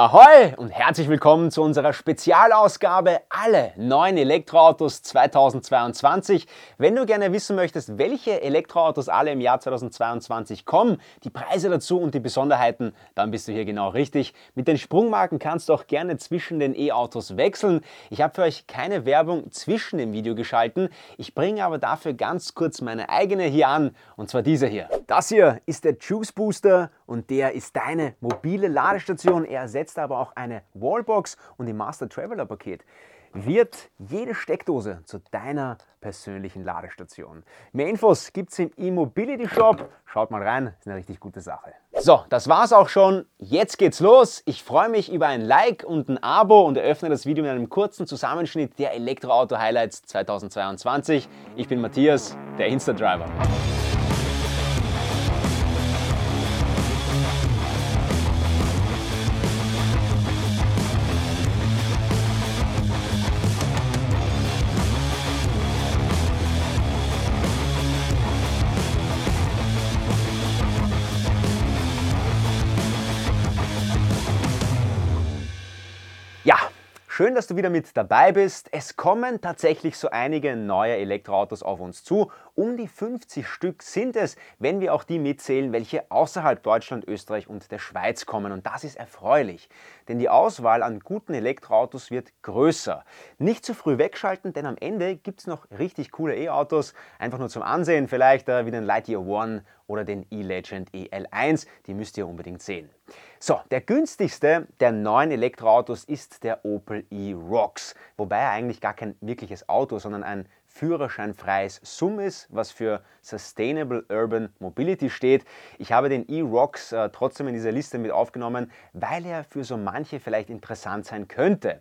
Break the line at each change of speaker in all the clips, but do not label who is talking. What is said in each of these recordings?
Ahoi und herzlich willkommen zu unserer Spezialausgabe Alle neuen Elektroautos 2022. Wenn du gerne wissen möchtest, welche Elektroautos alle im Jahr 2022 kommen, die Preise dazu und die Besonderheiten, dann bist du hier genau richtig. Mit den Sprungmarken kannst du auch gerne zwischen den E-Autos wechseln. Ich habe für euch keine Werbung zwischen dem Video geschalten. Ich bringe aber dafür ganz kurz meine eigene hier an und zwar diese hier. Das hier ist der Juice Booster und der ist deine mobile Ladestation. Er ersetzt aber auch eine Wallbox und im Master Traveler Paket wird jede Steckdose zu deiner persönlichen Ladestation. Mehr Infos gibt es im E-Mobility Shop. Schaut mal rein, ist eine richtig gute Sache. So, das war's auch schon. Jetzt geht's los. Ich freue mich über ein Like und ein Abo und eröffne das Video mit einem kurzen Zusammenschnitt der Elektroauto Highlights 2022. Ich bin Matthias, der Insta-Driver. Schön, dass du wieder mit dabei bist. Es kommen tatsächlich so einige neue Elektroautos auf uns zu. Um die 50 Stück sind es, wenn wir auch die mitzählen, welche außerhalb Deutschland, Österreich und der Schweiz kommen. Und das ist erfreulich, denn die Auswahl an guten Elektroautos wird größer. Nicht zu früh wegschalten, denn am Ende gibt es noch richtig coole E-Autos. Einfach nur zum Ansehen vielleicht, äh, wie den Lightyear One oder den E-Legend EL1. Die müsst ihr unbedingt sehen. So, der günstigste der neuen Elektroautos ist der Opel e-Rocks, wobei er eigentlich gar kein wirkliches Auto, sondern ein führerscheinfreies SUM ist, was für Sustainable Urban Mobility steht. Ich habe den e-Rocks äh, trotzdem in dieser Liste mit aufgenommen, weil er für so manche vielleicht interessant sein könnte.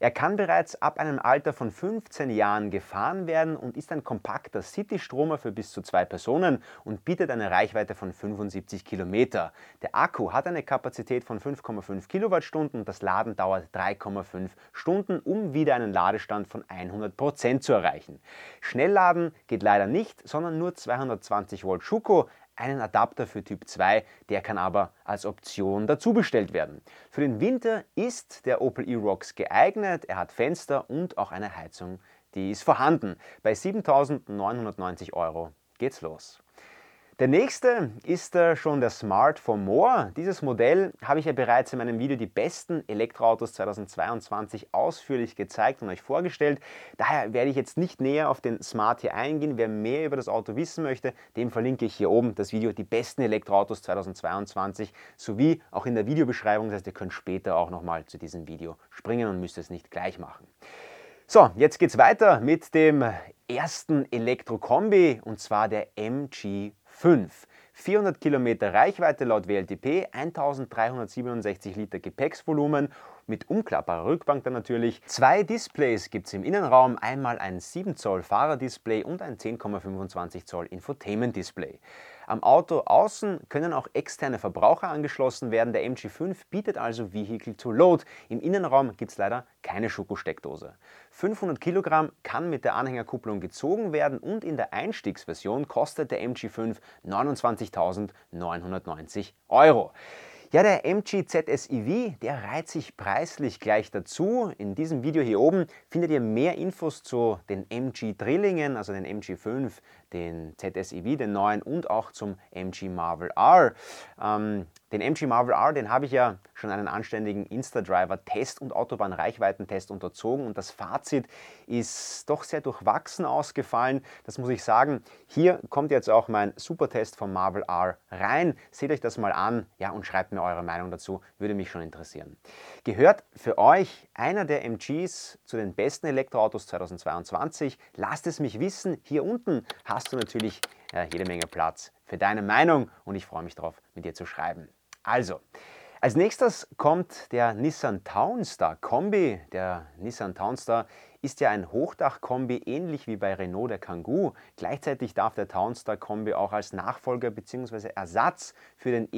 Er kann bereits ab einem Alter von 15 Jahren gefahren werden und ist ein kompakter City-Stromer für bis zu zwei Personen und bietet eine Reichweite von 75 Kilometer. Der Akku hat eine Kapazität von 5,5 Kilowattstunden und das Laden dauert 3,5 Stunden, um wieder einen Ladestand von 100 Prozent zu erreichen. Schnellladen geht leider nicht, sondern nur 220 Volt Schuko, einen Adapter für Typ 2, der kann aber als Option dazu bestellt werden. Für den Winter ist der Opel e-Rocks geeignet, er hat Fenster und auch eine Heizung, die ist vorhanden. Bei 7.990 Euro geht's los. Der nächste ist äh, schon der Smart for More. Dieses Modell habe ich ja bereits in meinem Video die besten Elektroautos 2022 ausführlich gezeigt und euch vorgestellt. Daher werde ich jetzt nicht näher auf den Smart hier eingehen. Wer mehr über das Auto wissen möchte, dem verlinke ich hier oben das Video die besten Elektroautos 2022 sowie auch in der Videobeschreibung. Das heißt, ihr könnt später auch nochmal zu diesem Video springen und müsst es nicht gleich machen. So, jetzt geht es weiter mit dem ersten Elektrokombi und zwar der MG 5. 400 Kilometer Reichweite laut WLTP, 1367 Liter Gepäcksvolumen mit umklappbarer Rückbank dann natürlich. Zwei Displays gibt es im Innenraum, einmal ein 7 Zoll Fahrerdisplay und ein 10,25 Zoll Infotainment-Display. Am Auto außen können auch externe Verbraucher angeschlossen werden. Der MG5 bietet also Vehicle to Load. Im Innenraum gibt es leider keine Schokosteckdose. 500 Kilogramm kann mit der Anhängerkupplung gezogen werden und in der Einstiegsversion kostet der MG5 29.990 Euro. Ja, der MG ZS EV, der reiht sich preislich gleich dazu. In diesem Video hier oben findet ihr mehr Infos zu den MG Drillingen, also den MG5, den ZS EV, den neuen und auch zum MG Marvel R. Ähm, den MG Marvel R, den habe ich ja schon einen anständigen Insta-Driver-Test und Autobahnreichweitentest unterzogen und das Fazit ist doch sehr durchwachsen ausgefallen. Das muss ich sagen. Hier kommt jetzt auch mein Supertest vom Marvel R rein. Seht euch das mal an ja, und schreibt mir eure Meinung dazu, würde mich schon interessieren. Gehört für euch einer der MGs zu den besten Elektroautos 2022? Lasst es mich wissen. Hier unten hast du natürlich ja, jede Menge Platz für deine Meinung und ich freue mich darauf, mit dir zu schreiben. Also, als nächstes kommt der Nissan Townstar Kombi. Der Nissan Townstar ist ja ein Hochdach-Kombi, ähnlich wie bei Renault der Kangoo. Gleichzeitig darf der Townstar Kombi auch als Nachfolger bzw. Ersatz für den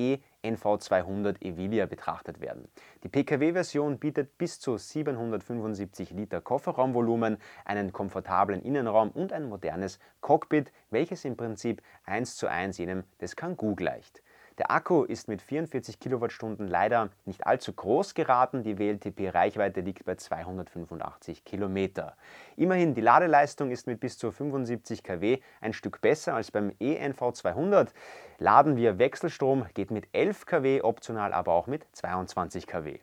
e-NV200 Evilia betrachtet werden. Die Pkw-Version bietet bis zu 775 Liter Kofferraumvolumen, einen komfortablen Innenraum und ein modernes Cockpit, welches im Prinzip eins zu eins jenem des Kangoo gleicht. Der Akku ist mit 44 Kilowattstunden leider nicht allzu groß geraten. Die WLTP-Reichweite liegt bei 285 Kilometer. Immerhin, die Ladeleistung ist mit bis zu 75 kW ein Stück besser als beim ENV 200. Laden wir Wechselstrom geht mit 11 kW, optional aber auch mit 22 kW.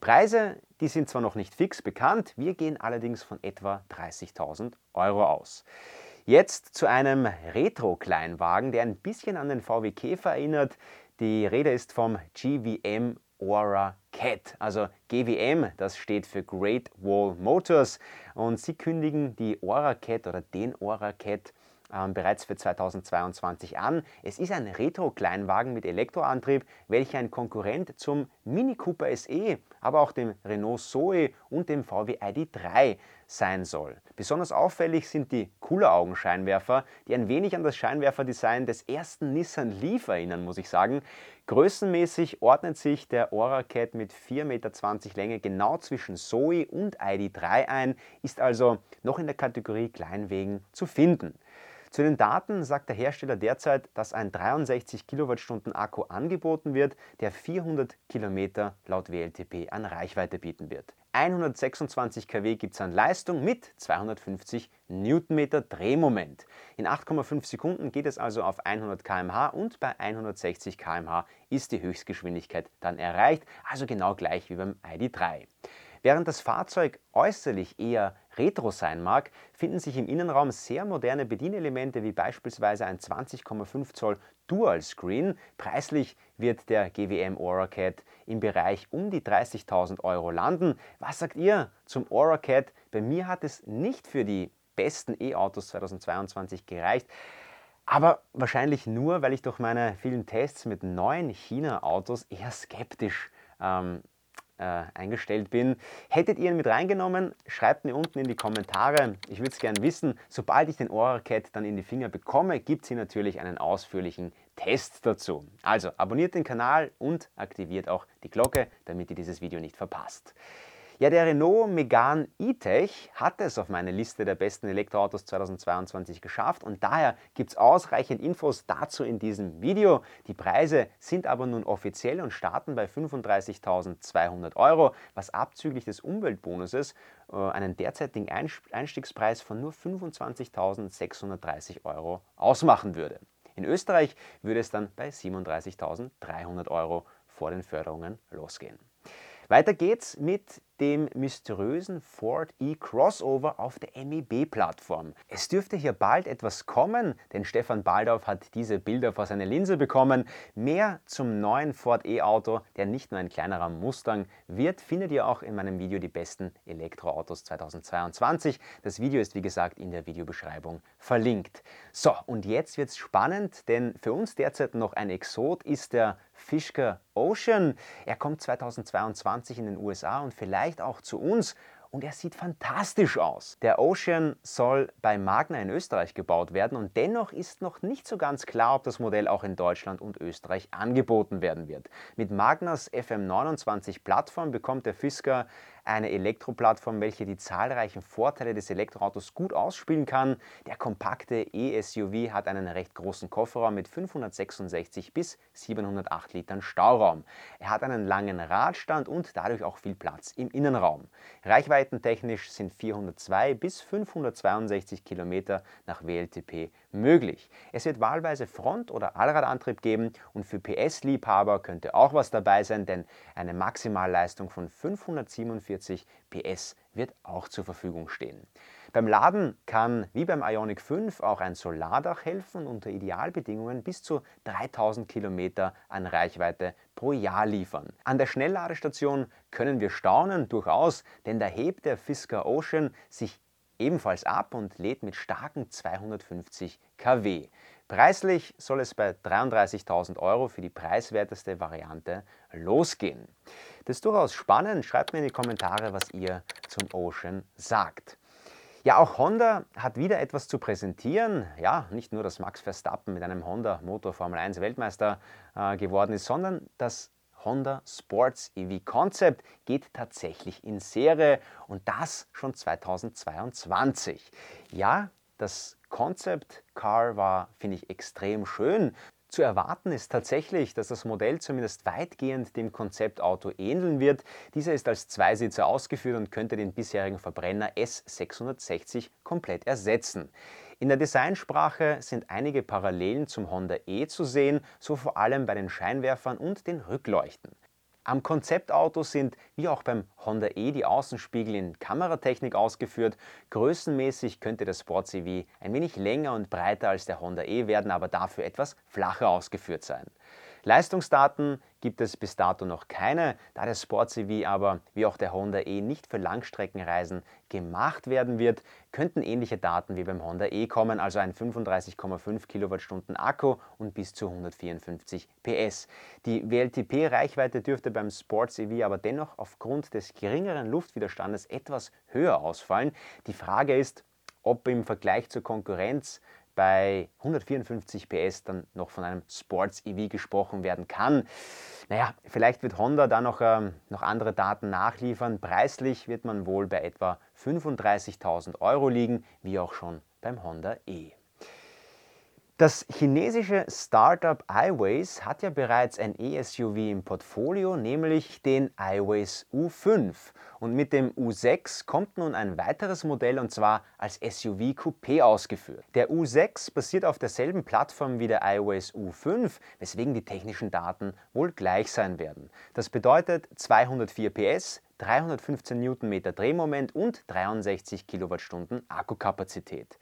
Preise, die sind zwar noch nicht fix bekannt, wir gehen allerdings von etwa 30.000 Euro aus. Jetzt zu einem Retro-Kleinwagen, der ein bisschen an den VW Käfer erinnert. Die Rede ist vom GVM Aura Cat, also GWM, das steht für Great Wall Motors und sie kündigen die Aura Cat oder den Aura Cat ähm, bereits für 2022 an. Es ist ein Retro-Kleinwagen mit Elektroantrieb, welcher ein Konkurrent zum Mini Cooper SE, aber auch dem Renault Zoe und dem VW ID3 sein soll. Besonders auffällig sind die Cooler-Augen-Scheinwerfer, die ein wenig an das Scheinwerferdesign des ersten Nissan Leaf erinnern, muss ich sagen. Größenmäßig ordnet sich der Aura Cat mit 4,20 Meter Länge genau zwischen Zoe und ID3 ein, ist also noch in der Kategorie Kleinwegen zu finden. Zu den Daten sagt der Hersteller derzeit, dass ein 63 Kilowattstunden Akku angeboten wird, der 400 Kilometer laut WLTP an Reichweite bieten wird. 126 kW gibt es an Leistung mit 250 Newtonmeter Drehmoment. In 8,5 Sekunden geht es also auf 100 km/h und bei 160 km/h ist die Höchstgeschwindigkeit dann erreicht, also genau gleich wie beim ID3. Während das Fahrzeug äußerlich eher retro sein mag, finden sich im Innenraum sehr moderne Bedienelemente wie beispielsweise ein 20,5 Zoll Dual Screen. Preislich wird der GWM Aura Cat im Bereich um die 30.000 Euro landen. Was sagt ihr zum Aura Cat? Bei mir hat es nicht für die besten E-Autos 2022 gereicht. Aber wahrscheinlich nur, weil ich durch meine vielen Tests mit neuen China-Autos eher skeptisch ähm, äh, eingestellt bin. Hättet ihr ihn mit reingenommen? Schreibt mir unten in die Kommentare. Ich würde es gerne wissen. Sobald ich den Aura-Cat dann in die Finger bekomme, gibt es hier natürlich einen ausführlichen Test dazu. Also abonniert den Kanal und aktiviert auch die Glocke, damit ihr dieses Video nicht verpasst. Ja, der Renault Megane E-Tech hat es auf meine Liste der besten Elektroautos 2022 geschafft und daher gibt es ausreichend Infos dazu in diesem Video. Die Preise sind aber nun offiziell und starten bei 35.200 Euro, was abzüglich des Umweltbonuses äh, einen derzeitigen Einstiegspreis von nur 25.630 Euro ausmachen würde. In Österreich würde es dann bei 37.300 Euro vor den Förderungen losgehen. Weiter geht's mit dem mysteriösen Ford E-Crossover auf der MEB-Plattform. Es dürfte hier bald etwas kommen, denn Stefan Baldauf hat diese Bilder vor seine Linse bekommen. Mehr zum neuen Ford E-Auto, der nicht nur ein kleinerer Mustang wird, findet ihr auch in meinem Video Die besten Elektroautos 2022. Das Video ist wie gesagt in der Videobeschreibung verlinkt. So, und jetzt wird's spannend, denn für uns derzeit noch ein Exot ist der Fisker Ocean. Er kommt 2022 in den USA und vielleicht vielleicht auch zu uns und er sieht fantastisch aus. Der Ocean soll bei Magna in Österreich gebaut werden und dennoch ist noch nicht so ganz klar, ob das Modell auch in Deutschland und Österreich angeboten werden wird. Mit Magnas FM29 Plattform bekommt der Fisker eine Elektroplattform, welche die zahlreichen Vorteile des Elektroautos gut ausspielen kann. Der kompakte E-SUV hat einen recht großen Kofferraum mit 566 bis 708 Litern Stauraum. Er hat einen langen Radstand und dadurch auch viel Platz im Innenraum. Reichweitentechnisch sind 402 bis 562 Kilometer nach WLTP möglich. Es wird wahlweise Front- oder Allradantrieb geben und für PS-Liebhaber könnte auch was dabei sein, denn eine Maximalleistung von 547 PS wird auch zur Verfügung stehen. Beim Laden kann wie beim Ionic 5 auch ein Solardach helfen und unter Idealbedingungen bis zu 3000 Kilometer an Reichweite pro Jahr liefern. An der Schnellladestation können wir staunen durchaus, denn da hebt der Fisker Ocean sich ebenfalls ab und lädt mit starken 250 kW. Preislich soll es bei 33.000 Euro für die preiswerteste Variante losgehen. Das ist durchaus spannend. Schreibt mir in die Kommentare, was ihr zum Ocean sagt. Ja, auch Honda hat wieder etwas zu präsentieren. Ja, nicht nur, dass Max Verstappen mit einem Honda-Motor Formel 1 Weltmeister äh, geworden ist, sondern dass Honda Sports EV Concept geht tatsächlich in Serie und das schon 2022. Ja, das Concept Car war, finde ich, extrem schön. Zu erwarten ist tatsächlich, dass das Modell zumindest weitgehend dem Konzeptauto ähneln wird. Dieser ist als Zweisitzer ausgeführt und könnte den bisherigen Verbrenner S660 komplett ersetzen. In der Designsprache sind einige Parallelen zum Honda E zu sehen, so vor allem bei den Scheinwerfern und den Rückleuchten. Am Konzeptauto sind, wie auch beim Honda E, die Außenspiegel in Kameratechnik ausgeführt. Größenmäßig könnte der Sport CV ein wenig länger und breiter als der Honda E werden, aber dafür etwas flacher ausgeführt sein. Leistungsdaten gibt es bis dato noch keine, da der Sport CV aber wie auch der Honda E nicht für Langstreckenreisen gemacht werden wird, könnten ähnliche Daten wie beim Honda E kommen, also ein 35,5 Kilowattstunden Akku und bis zu 154 PS. Die WLTP-Reichweite dürfte beim Sport CV aber dennoch aufgrund des geringeren Luftwiderstandes etwas höher ausfallen. Die Frage ist, ob im Vergleich zur Konkurrenz bei 154 PS dann noch von einem Sports EV gesprochen werden kann. Naja, vielleicht wird Honda da noch, ähm, noch andere Daten nachliefern. Preislich wird man wohl bei etwa 35.000 Euro liegen, wie auch schon beim Honda E. Das chinesische Startup iWays hat ja bereits ein E-SUV im Portfolio, nämlich den iWays U5. Und mit dem U6 kommt nun ein weiteres Modell und zwar als SUV Coupé ausgeführt. Der U6 basiert auf derselben Plattform wie der iWays U5, weswegen die technischen Daten wohl gleich sein werden. Das bedeutet 204 PS, 315 Newtonmeter Drehmoment und 63 Kilowattstunden Akkukapazität.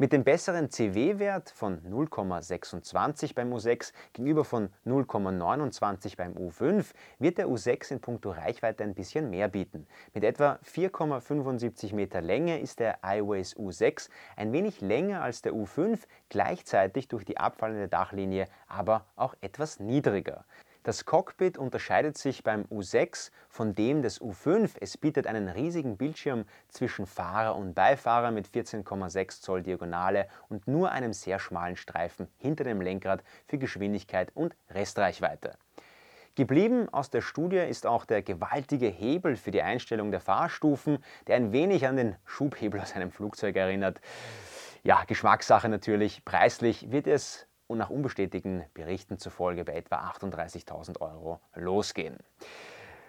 Mit dem besseren CW-Wert von 0,26 beim U6 gegenüber von 0,29 beim U5 wird der U6 in puncto Reichweite ein bisschen mehr bieten. Mit etwa 4,75 Meter Länge ist der iWays U6 ein wenig länger als der U5, gleichzeitig durch die abfallende Dachlinie aber auch etwas niedriger. Das Cockpit unterscheidet sich beim U6 von dem des U5. Es bietet einen riesigen Bildschirm zwischen Fahrer und Beifahrer mit 14,6 Zoll Diagonale und nur einem sehr schmalen Streifen hinter dem Lenkrad für Geschwindigkeit und Restreichweite. Geblieben aus der Studie ist auch der gewaltige Hebel für die Einstellung der Fahrstufen, der ein wenig an den Schubhebel aus einem Flugzeug erinnert. Ja, Geschmackssache natürlich. Preislich wird es und nach unbestätigten Berichten zufolge bei etwa 38.000 Euro losgehen.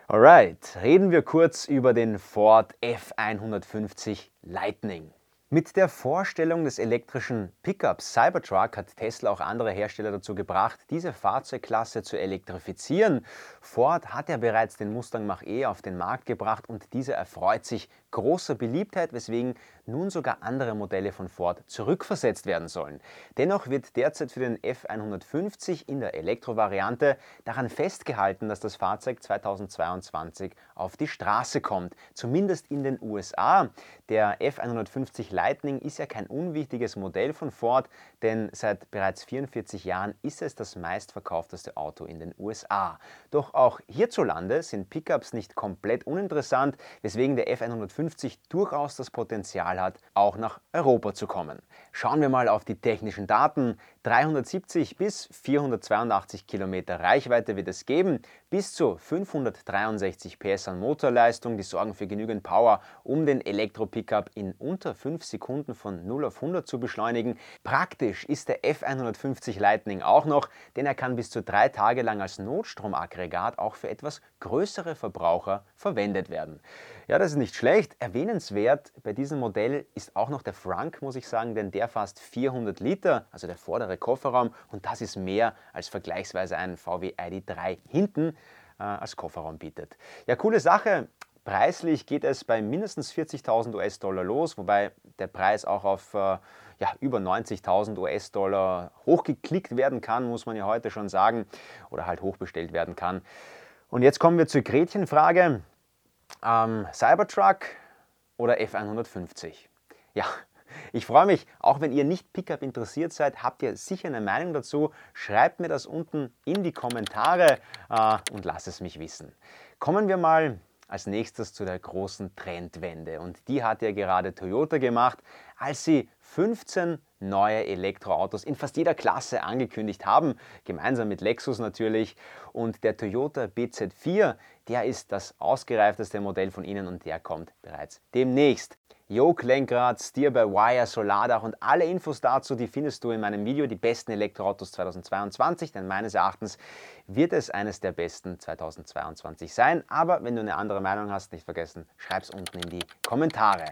Alright, reden wir kurz über den Ford F150 Lightning. Mit der Vorstellung des elektrischen Pickups Cybertruck hat Tesla auch andere Hersteller dazu gebracht, diese Fahrzeugklasse zu elektrifizieren. Ford hat ja bereits den Mustang Mach-E auf den Markt gebracht und dieser erfreut sich großer Beliebtheit, weswegen nun sogar andere Modelle von Ford zurückversetzt werden sollen. Dennoch wird derzeit für den F150 in der Elektrovariante daran festgehalten, dass das Fahrzeug 2022 auf die Straße kommt, zumindest in den USA. Der F150 Lightning ist ja kein unwichtiges Modell von Ford, denn seit bereits 44 Jahren ist es das meistverkaufteste Auto in den USA. Doch auch hierzulande sind Pickups nicht komplett uninteressant, weswegen der F150 durchaus das Potenzial hat, auch nach Europa zu kommen. Schauen wir mal auf die technischen Daten. 370 bis 482 Kilometer Reichweite wird es geben, bis zu 563 PS an Motorleistung, die sorgen für genügend Power, um den Elektro-Pickup in unter 5 Sekunden von 0 auf 100 zu beschleunigen. Praktisch ist der F150 Lightning auch noch, denn er kann bis zu drei Tage lang als Notstromaggregat auch für etwas größere Verbraucher verwendet werden. Ja, das ist nicht schlecht. Erwähnenswert bei diesem Modell ist auch noch der Frank, muss ich sagen, denn der fasst 400 Liter, also der vordere Kofferraum, und das ist mehr als vergleichsweise ein VW ID3 hinten äh, als Kofferraum bietet. Ja, coole Sache. Preislich geht es bei mindestens 40.000 US-Dollar los, wobei der Preis auch auf äh, ja, über 90.000 US-Dollar hochgeklickt werden kann, muss man ja heute schon sagen, oder halt hochbestellt werden kann. Und jetzt kommen wir zur Gretchenfrage. Ähm, Cybertruck oder F150? Ja, ich freue mich, auch wenn ihr nicht Pickup interessiert seid, habt ihr sicher eine Meinung dazu. Schreibt mir das unten in die Kommentare äh, und lasst es mich wissen. Kommen wir mal als nächstes zu der großen Trendwende. Und die hat ja gerade Toyota gemacht, als sie 15 neue Elektroautos in fast jeder Klasse angekündigt haben, gemeinsam mit Lexus natürlich. Und der Toyota BZ4, der ist das ausgereifteste Modell von ihnen und der kommt bereits demnächst. Yoke-Lenkrad, Steer-by-Wire, Solardach und alle Infos dazu, die findest du in meinem Video Die besten Elektroautos 2022, denn meines Erachtens wird es eines der besten 2022 sein. Aber wenn du eine andere Meinung hast, nicht vergessen, schreib es unten in die Kommentare.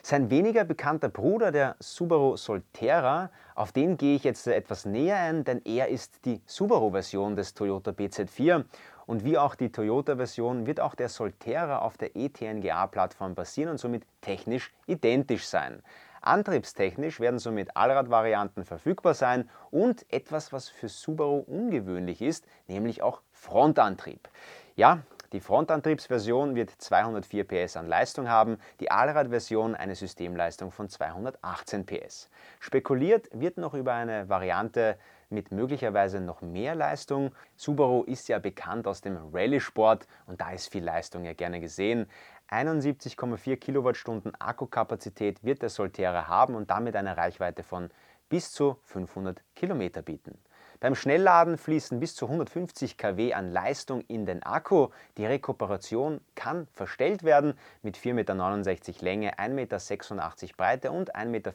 Sein weniger bekannter Bruder, der Subaru Solterra, auf den gehe ich jetzt etwas näher ein, denn er ist die Subaru-Version des Toyota BZ4 und wie auch die Toyota-Version wird auch der Solterra auf der ETNGA-Plattform basieren und somit technisch identisch sein. Antriebstechnisch werden somit Allradvarianten verfügbar sein und etwas, was für Subaru ungewöhnlich ist, nämlich auch Frontantrieb. Ja, die Frontantriebsversion wird 204 PS an Leistung haben, die Allradversion eine Systemleistung von 218 PS. Spekuliert wird noch über eine Variante mit möglicherweise noch mehr Leistung. Subaru ist ja bekannt aus dem Rallye-Sport und da ist viel Leistung ja gerne gesehen. 71,4 Kilowattstunden Akkukapazität wird der Solterra haben und damit eine Reichweite von bis zu 500 Kilometer bieten. Beim Schnellladen fließen bis zu 150 kW an Leistung in den Akku. Die Rekuperation kann verstellt werden. Mit 4,69 Meter Länge, 1,86 Meter Breite und 1,65 Meter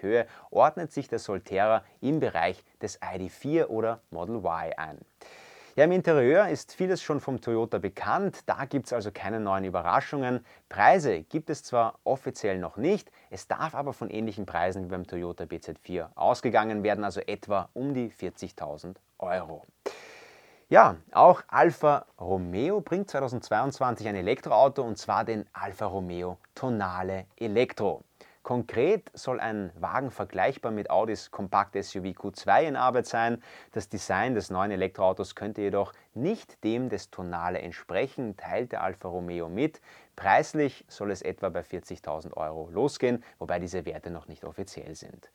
Höhe ordnet sich der Solterra im Bereich des ID4 oder Model Y ein. Ja, im Interieur ist vieles schon vom Toyota bekannt, da gibt es also keine neuen Überraschungen. Preise gibt es zwar offiziell noch nicht, es darf aber von ähnlichen Preisen wie beim Toyota BZ4 ausgegangen werden, also etwa um die 40.000 Euro. Ja, auch Alfa Romeo bringt 2022 ein Elektroauto und zwar den Alfa Romeo Tonale Elektro. Konkret soll ein Wagen vergleichbar mit Audis Kompakt-SUV Q2 in Arbeit sein. Das Design des neuen Elektroautos könnte jedoch nicht dem des Tonale entsprechen, teilt der Alfa Romeo mit. Preislich soll es etwa bei 40.000 Euro losgehen, wobei diese Werte noch nicht offiziell sind.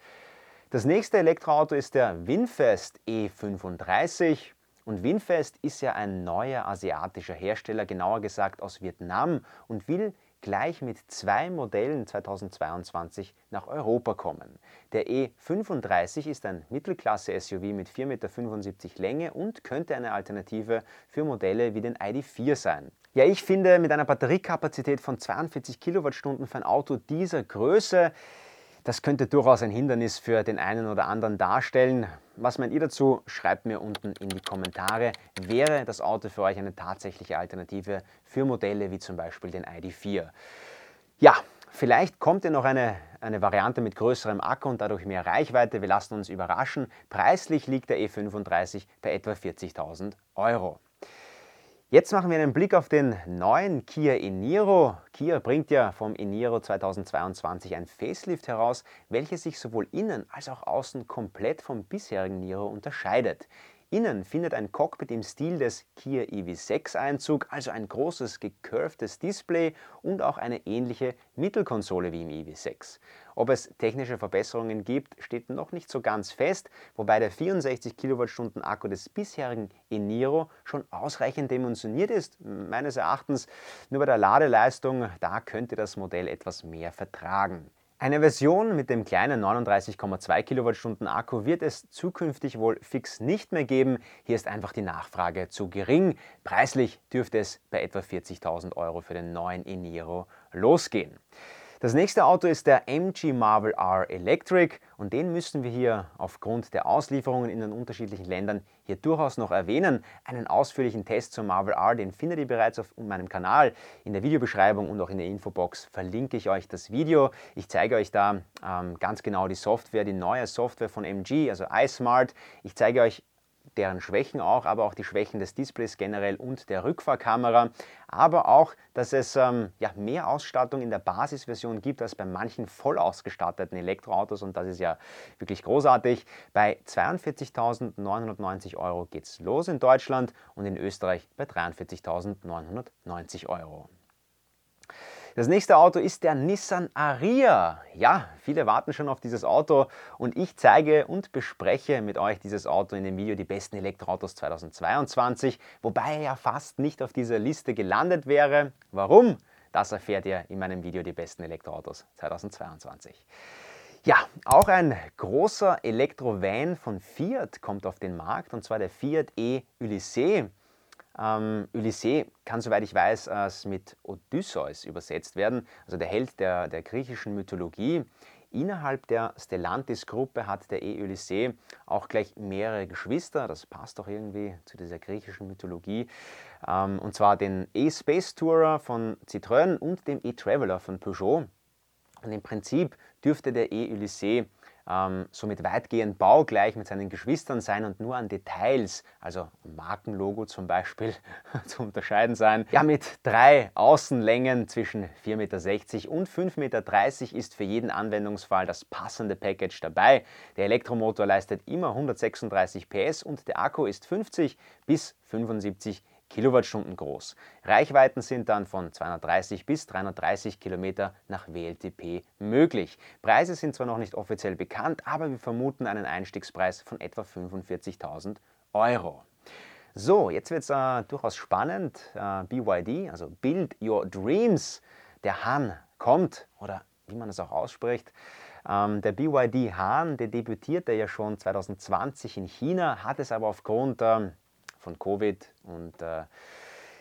Das nächste Elektroauto ist der Winfest E35. Und Winfest ist ja ein neuer asiatischer Hersteller, genauer gesagt aus Vietnam, und will gleich mit zwei Modellen 2022 nach Europa kommen. Der E35 ist ein Mittelklasse-SUV mit 4,75 Meter Länge und könnte eine Alternative für Modelle wie den ID4 sein. Ja, ich finde, mit einer Batteriekapazität von 42 Kilowattstunden für ein Auto dieser Größe das könnte durchaus ein Hindernis für den einen oder anderen darstellen. Was meint ihr dazu? Schreibt mir unten in die Kommentare. Wäre das Auto für euch eine tatsächliche Alternative für Modelle wie zum Beispiel den ID4? Ja, vielleicht kommt ja noch eine, eine Variante mit größerem Akku und dadurch mehr Reichweite. Wir lassen uns überraschen. Preislich liegt der E35 bei etwa 40.000 Euro. Jetzt machen wir einen Blick auf den neuen Kia Eniro. Kia bringt ja vom Eniro 2022 ein Facelift heraus, welches sich sowohl innen als auch außen komplett vom bisherigen Niro unterscheidet. Innen findet ein Cockpit im Stil des Kia EV6 Einzug, also ein großes gecurvedes Display und auch eine ähnliche Mittelkonsole wie im EV6. Ob es technische Verbesserungen gibt, steht noch nicht so ganz fest, wobei der 64 Kilowattstunden Akku des bisherigen Eniro schon ausreichend dimensioniert ist, meines Erachtens. Nur bei der Ladeleistung, da könnte das Modell etwas mehr vertragen. Eine Version mit dem kleinen 39,2 Kilowattstunden Akku wird es zukünftig wohl fix nicht mehr geben. Hier ist einfach die Nachfrage zu gering. Preislich dürfte es bei etwa 40.000 Euro für den neuen Eniro losgehen. Das nächste Auto ist der MG Marvel R Electric und den müssen wir hier aufgrund der Auslieferungen in den unterschiedlichen Ländern hier durchaus noch erwähnen. Einen ausführlichen Test zum Marvel R, den findet ihr bereits auf meinem Kanal. In der Videobeschreibung und auch in der Infobox verlinke ich euch das Video. Ich zeige euch da ähm, ganz genau die Software, die neue Software von MG, also iSmart. Ich zeige euch deren Schwächen auch, aber auch die Schwächen des Displays generell und der Rückfahrkamera. Aber auch, dass es ähm, ja, mehr Ausstattung in der Basisversion gibt als bei manchen voll ausgestatteten Elektroautos und das ist ja wirklich großartig. Bei 42.990 Euro geht es los in Deutschland und in Österreich bei 43.990 Euro. Das nächste Auto ist der Nissan Ariya. Ja, viele warten schon auf dieses Auto und ich zeige und bespreche mit euch dieses Auto in dem Video die besten Elektroautos 2022, wobei er ja fast nicht auf dieser Liste gelandet wäre. Warum? Das erfährt ihr in meinem Video die besten Elektroautos 2022. Ja, auch ein großer Elektrovan von Fiat kommt auf den Markt und zwar der Fiat E Ulysses. Ähm, Ulysses kann, soweit ich weiß, als mit Odysseus übersetzt werden, also der Held der, der griechischen Mythologie. Innerhalb der Stellantis-Gruppe hat der E-Ulysses auch gleich mehrere Geschwister, das passt doch irgendwie zu dieser griechischen Mythologie, ähm, und zwar den E-Space Tourer von Citroën und dem E-Traveler von Peugeot. Und im Prinzip dürfte der E-Ulysses ähm, somit weitgehend baugleich mit seinen Geschwistern sein und nur an Details, also Markenlogo zum Beispiel, zu unterscheiden sein. Ja, mit drei Außenlängen zwischen 4,60 Meter und 5,30 Meter ist für jeden Anwendungsfall das passende Package dabei. Der Elektromotor leistet immer 136 PS und der Akku ist 50 bis 75 Kilowattstunden groß. Reichweiten sind dann von 230 bis 330 Kilometer nach WLTP möglich. Preise sind zwar noch nicht offiziell bekannt, aber wir vermuten einen Einstiegspreis von etwa 45.000 Euro. So, jetzt wird es äh, durchaus spannend. Äh, BYD, also Build Your Dreams. Der Hahn kommt, oder wie man es auch ausspricht. Ähm, der BYD Hahn, der debütierte ja schon 2020 in China, hat es aber aufgrund ähm, von Covid und äh,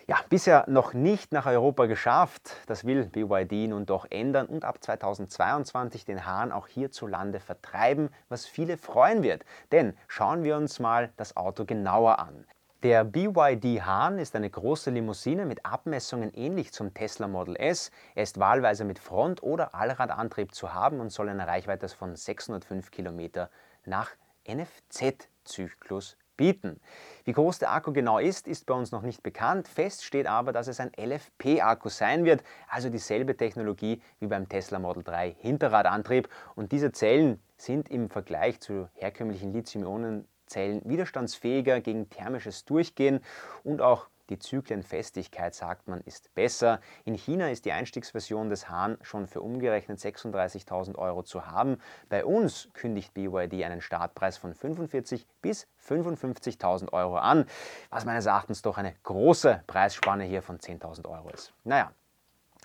ja, bisher noch nicht nach Europa geschafft. Das will BYD nun doch ändern und ab 2022 den Hahn auch hierzulande vertreiben, was viele freuen wird. Denn schauen wir uns mal das Auto genauer an. Der BYD Hahn ist eine große Limousine mit Abmessungen ähnlich zum Tesla Model S. Er ist wahlweise mit Front- oder Allradantrieb zu haben und soll eine Reichweite von 605 Kilometer nach NFZ-Zyklus bieten. Wie groß der Akku genau ist, ist bei uns noch nicht bekannt. Fest steht aber, dass es ein LFP-Akku sein wird, also dieselbe Technologie wie beim Tesla Model 3 Hinterradantrieb. Und diese Zellen sind im Vergleich zu herkömmlichen Lithium-Ionen-Zellen widerstandsfähiger gegen thermisches Durchgehen und auch die Zyklenfestigkeit, sagt man, ist besser. In China ist die Einstiegsversion des Hahn schon für umgerechnet 36.000 Euro zu haben. Bei uns kündigt BYD einen Startpreis von 45 bis 55.000 Euro an, was meines Erachtens doch eine große Preisspanne hier von 10.000 Euro ist. Naja,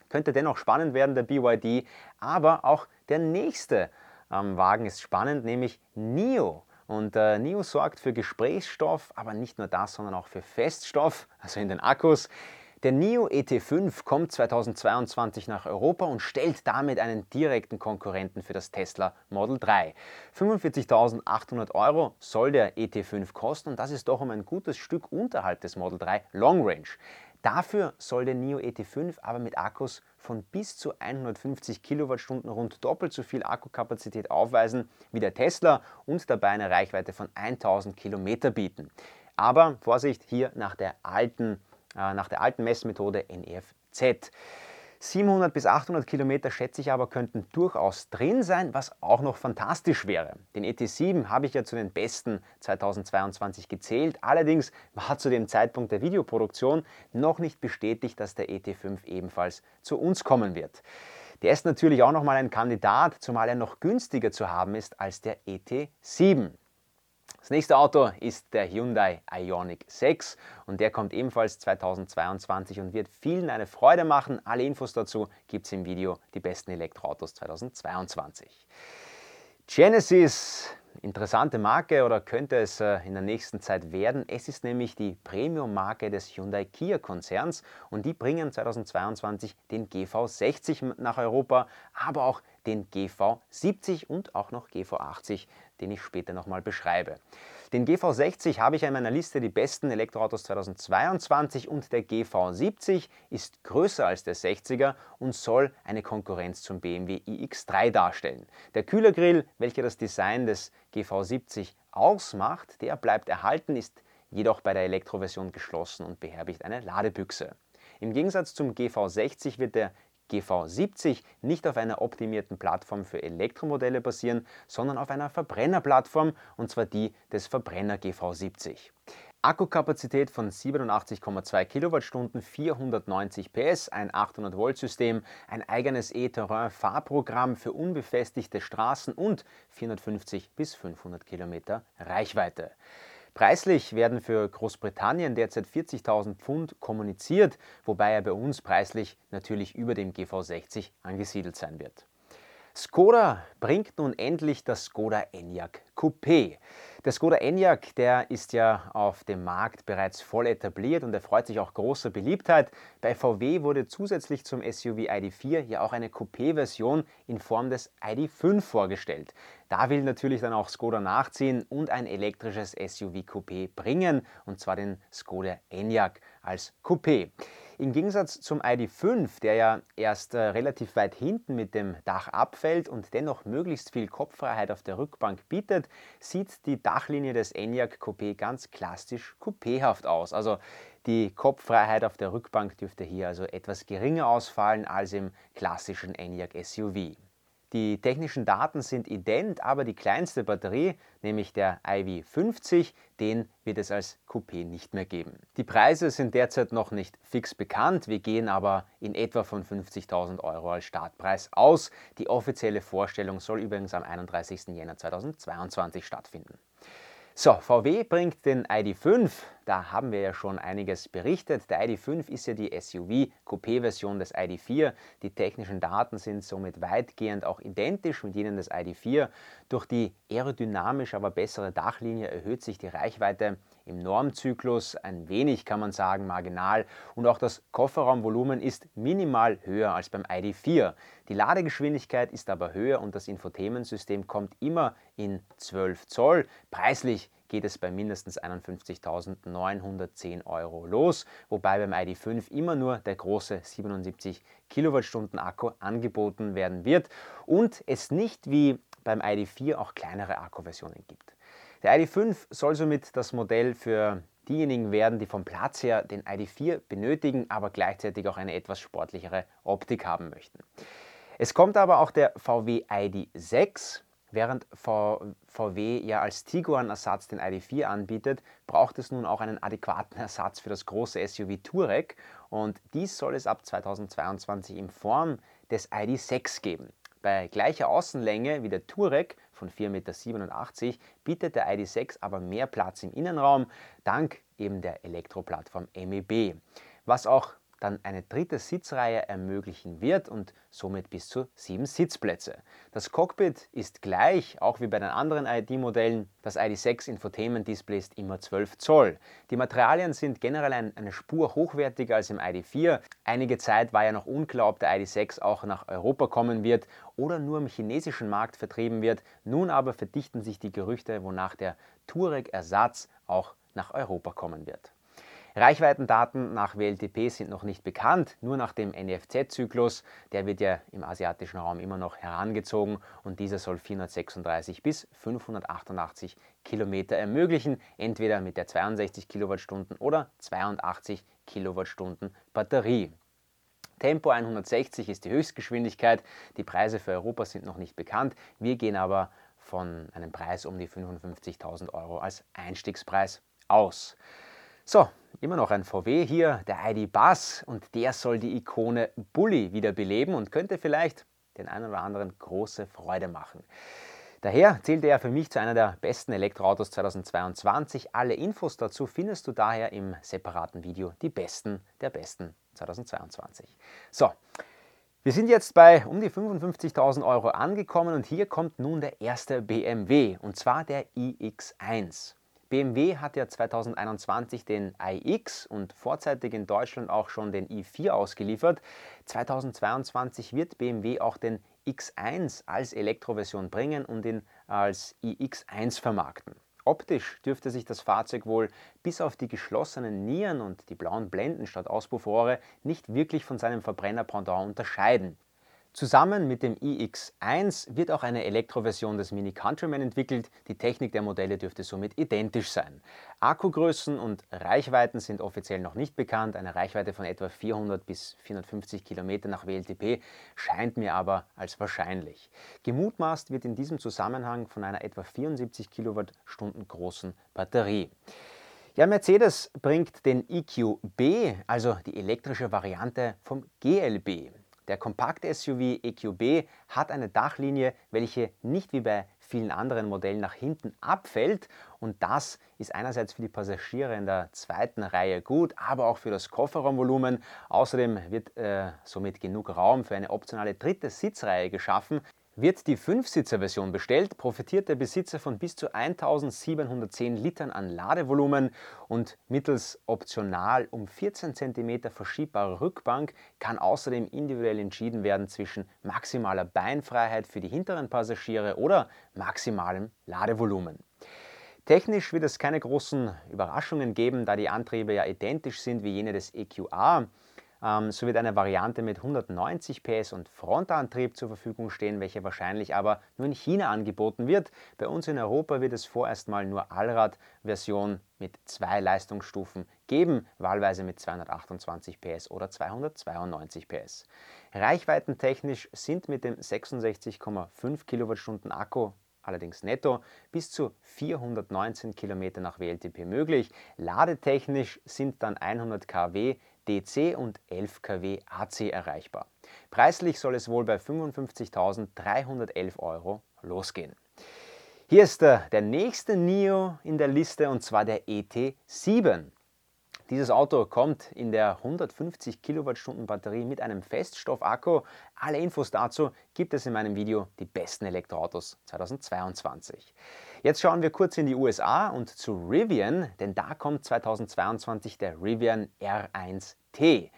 könnte dennoch spannend werden, der BYD, aber auch der nächste ähm, Wagen ist spannend, nämlich NIO. Und äh, NIO sorgt für Gesprächsstoff, aber nicht nur das, sondern auch für Feststoff, also in den Akkus. Der NIO ET5 kommt 2022 nach Europa und stellt damit einen direkten Konkurrenten für das Tesla Model 3. 45.800 Euro soll der ET5 kosten und das ist doch um ein gutes Stück unterhalb des Model 3 Long Range. Dafür soll der NIO ET5 aber mit Akkus von bis zu 150 Kilowattstunden rund doppelt so viel Akkukapazität aufweisen wie der Tesla und dabei eine Reichweite von 1000 Kilometer bieten. Aber Vorsicht, hier nach der alten, äh, nach der alten Messmethode NEFZ. 700 bis 800 Kilometer schätze ich aber könnten durchaus drin sein, was auch noch fantastisch wäre. Den ET7 habe ich ja zu den besten 2022 gezählt. Allerdings war zu dem Zeitpunkt der Videoproduktion noch nicht bestätigt, dass der ET5 ebenfalls zu uns kommen wird. Der ist natürlich auch nochmal ein Kandidat, zumal er noch günstiger zu haben ist als der ET7. Das nächste Auto ist der Hyundai Ioniq 6 und der kommt ebenfalls 2022 und wird vielen eine Freude machen. Alle Infos dazu gibt es im Video Die besten Elektroautos 2022. Genesis, interessante Marke oder könnte es äh, in der nächsten Zeit werden. Es ist nämlich die Premium-Marke des Hyundai Kia-Konzerns und die bringen 2022 den GV60 nach Europa, aber auch den GV70 und auch noch GV80 den ich später nochmal beschreibe. Den GV60 habe ich in meiner Liste die besten Elektroautos 2022 und der GV70 ist größer als der 60er und soll eine Konkurrenz zum BMW iX3 darstellen. Der Kühlergrill, welcher das Design des GV70 ausmacht, der bleibt erhalten, ist jedoch bei der Elektroversion geschlossen und beherbergt eine Ladebüchse. Im Gegensatz zum GV60 wird der GV70 nicht auf einer optimierten Plattform für Elektromodelle basieren, sondern auf einer Verbrennerplattform und zwar die des Verbrenner GV70. Akkukapazität von 87,2 Kilowattstunden, 490 PS, ein 800 Volt System, ein eigenes E-Terrain Fahrprogramm für unbefestigte Straßen und 450 bis 500 Kilometer Reichweite. Preislich werden für Großbritannien derzeit 40.000 Pfund kommuniziert, wobei er bei uns preislich natürlich über dem GV60 angesiedelt sein wird. Skoda bringt nun endlich das Skoda Enyaq Coupé. Der Skoda Enyaq, der ist ja auf dem Markt bereits voll etabliert und erfreut sich auch großer Beliebtheit. Bei VW wurde zusätzlich zum SUV ID4 ja auch eine Coupé-Version in Form des ID5 vorgestellt. Da will natürlich dann auch Skoda nachziehen und ein elektrisches SUV Coupé bringen, und zwar den Skoda Enyaq als Coupé. Im Gegensatz zum ID5, der ja erst äh, relativ weit hinten mit dem Dach abfällt und dennoch möglichst viel Kopffreiheit auf der Rückbank bietet, sieht die Dachlinie des Enyaq Coupé ganz klassisch coupéhaft aus. Also die Kopffreiheit auf der Rückbank dürfte hier also etwas geringer ausfallen als im klassischen Enyaq SUV. Die technischen Daten sind ident, aber die kleinste Batterie, nämlich der iV50, den wird es als Coupé nicht mehr geben. Die Preise sind derzeit noch nicht fix bekannt, wir gehen aber in etwa von 50.000 Euro als Startpreis aus. Die offizielle Vorstellung soll übrigens am 31. Jänner 2022 stattfinden. So, VW bringt den ID5, da haben wir ja schon einiges berichtet. Der ID5 ist ja die SUV-Coupé-Version des ID4. Die technischen Daten sind somit weitgehend auch identisch mit jenen des ID4. Durch die aerodynamisch aber bessere Dachlinie erhöht sich die Reichweite im Normzyklus ein wenig, kann man sagen, marginal und auch das Kofferraumvolumen ist minimal höher als beim ID4. Die Ladegeschwindigkeit ist aber höher und das Infotainment-System kommt immer in 12 Zoll. Preislich geht es bei mindestens 51.910 Euro los, wobei beim ID5 immer nur der große 77 Kilowattstunden Akku angeboten werden wird und es nicht wie beim ID4 auch kleinere Akkuversionen gibt. Der ID5 soll somit das Modell für diejenigen werden, die vom Platz her den ID4 benötigen, aber gleichzeitig auch eine etwas sportlichere Optik haben möchten. Es kommt aber auch der VW ID6. Während VW ja als Tiguan-Ersatz den ID4 anbietet, braucht es nun auch einen adäquaten Ersatz für das große SUV Touareg und dies soll es ab 2022 in Form des ID6 geben. Bei gleicher Außenlänge wie der Touareg von 4,87 Meter bietet der ID.6 aber mehr Platz im Innenraum, dank eben der Elektroplattform MEB, was auch dann eine dritte Sitzreihe ermöglichen wird und somit bis zu sieben Sitzplätze. Das Cockpit ist gleich, auch wie bei den anderen ID-Modellen. Das ID6 Infotainment Display ist immer 12 Zoll. Die Materialien sind generell ein, eine Spur hochwertiger als im ID4. Einige Zeit war ja noch unklar, ob der ID6 auch nach Europa kommen wird oder nur im chinesischen Markt vertrieben wird. Nun aber verdichten sich die Gerüchte, wonach der Touareg-Ersatz auch nach Europa kommen wird. Reichweitendaten nach WLTP sind noch nicht bekannt, nur nach dem NFZ-Zyklus. Der wird ja im asiatischen Raum immer noch herangezogen und dieser soll 436 bis 588 Kilometer ermöglichen, entweder mit der 62 Kilowattstunden oder 82 Kilowattstunden Batterie. Tempo 160 ist die Höchstgeschwindigkeit. Die Preise für Europa sind noch nicht bekannt. Wir gehen aber von einem Preis um die 55.000 Euro als Einstiegspreis aus. So, immer noch ein VW hier, der ID Buzz und der soll die Ikone Bully wiederbeleben und könnte vielleicht den einen oder anderen große Freude machen. Daher zählt er für mich zu einer der besten Elektroautos 2022. Alle Infos dazu findest du daher im separaten Video Die Besten der Besten 2022. So, wir sind jetzt bei um die 55.000 Euro angekommen und hier kommt nun der erste BMW und zwar der iX1. BMW hat ja 2021 den iX und vorzeitig in Deutschland auch schon den i4 ausgeliefert. 2022 wird BMW auch den X1 als Elektroversion bringen und ihn als iX1 vermarkten. Optisch dürfte sich das Fahrzeug wohl bis auf die geschlossenen Nieren und die blauen Blenden statt Auspuffrohre nicht wirklich von seinem Verbrenner-Pendant unterscheiden. Zusammen mit dem iX1 wird auch eine Elektroversion des Mini Countryman entwickelt. Die Technik der Modelle dürfte somit identisch sein. Akkugrößen und Reichweiten sind offiziell noch nicht bekannt. Eine Reichweite von etwa 400 bis 450 Kilometer nach WLTP scheint mir aber als wahrscheinlich. Gemutmaßt wird in diesem Zusammenhang von einer etwa 74 Kilowattstunden großen Batterie. Ja, Mercedes bringt den EQB, also die elektrische Variante vom GLB. Der Kompakt-SUV EQB hat eine Dachlinie, welche nicht wie bei vielen anderen Modellen nach hinten abfällt und das ist einerseits für die Passagiere in der zweiten Reihe gut, aber auch für das Kofferraumvolumen. Außerdem wird äh, somit genug Raum für eine optionale dritte Sitzreihe geschaffen, Wird die 5-Sitzer-Version bestellt, profitiert der Besitzer von bis zu 1710 Litern an Ladevolumen und mittels optional um 14 cm verschiebbarer Rückbank kann außerdem individuell entschieden werden zwischen maximaler Beinfreiheit für die hinteren Passagiere oder maximalem Ladevolumen. Technisch wird es keine großen Überraschungen geben, da die Antriebe ja identisch sind wie jene des EQA. Ähm, so wird eine Variante mit 190 PS und Frontantrieb zur Verfügung stehen, welche wahrscheinlich aber nur in China angeboten wird. Bei uns in Europa wird es vorerst mal nur Allrad-Version mit zwei Leistungsstufen geben, wahlweise mit 228 PS oder 292 PS. Reichweitentechnisch sind mit dem 66,5 Kilowattstunden Akku allerdings netto, bis zu 419 Kilometer nach WLTP möglich. Ladetechnisch sind dann 100 kW DC und 11 kW AC erreichbar. Preislich soll es wohl bei 55.311 Euro losgehen. Hier ist der, der nächste NIO in der Liste und zwar der ET7. Dieses Auto kommt in der 150 Kilowattstunden Batterie mit einem Feststoffakku. Alle Infos dazu gibt es in meinem Video Die besten Elektroautos 2022. Jetzt schauen wir kurz in die USA und zu Rivian, denn da kommt 2022 der Rivian R1T.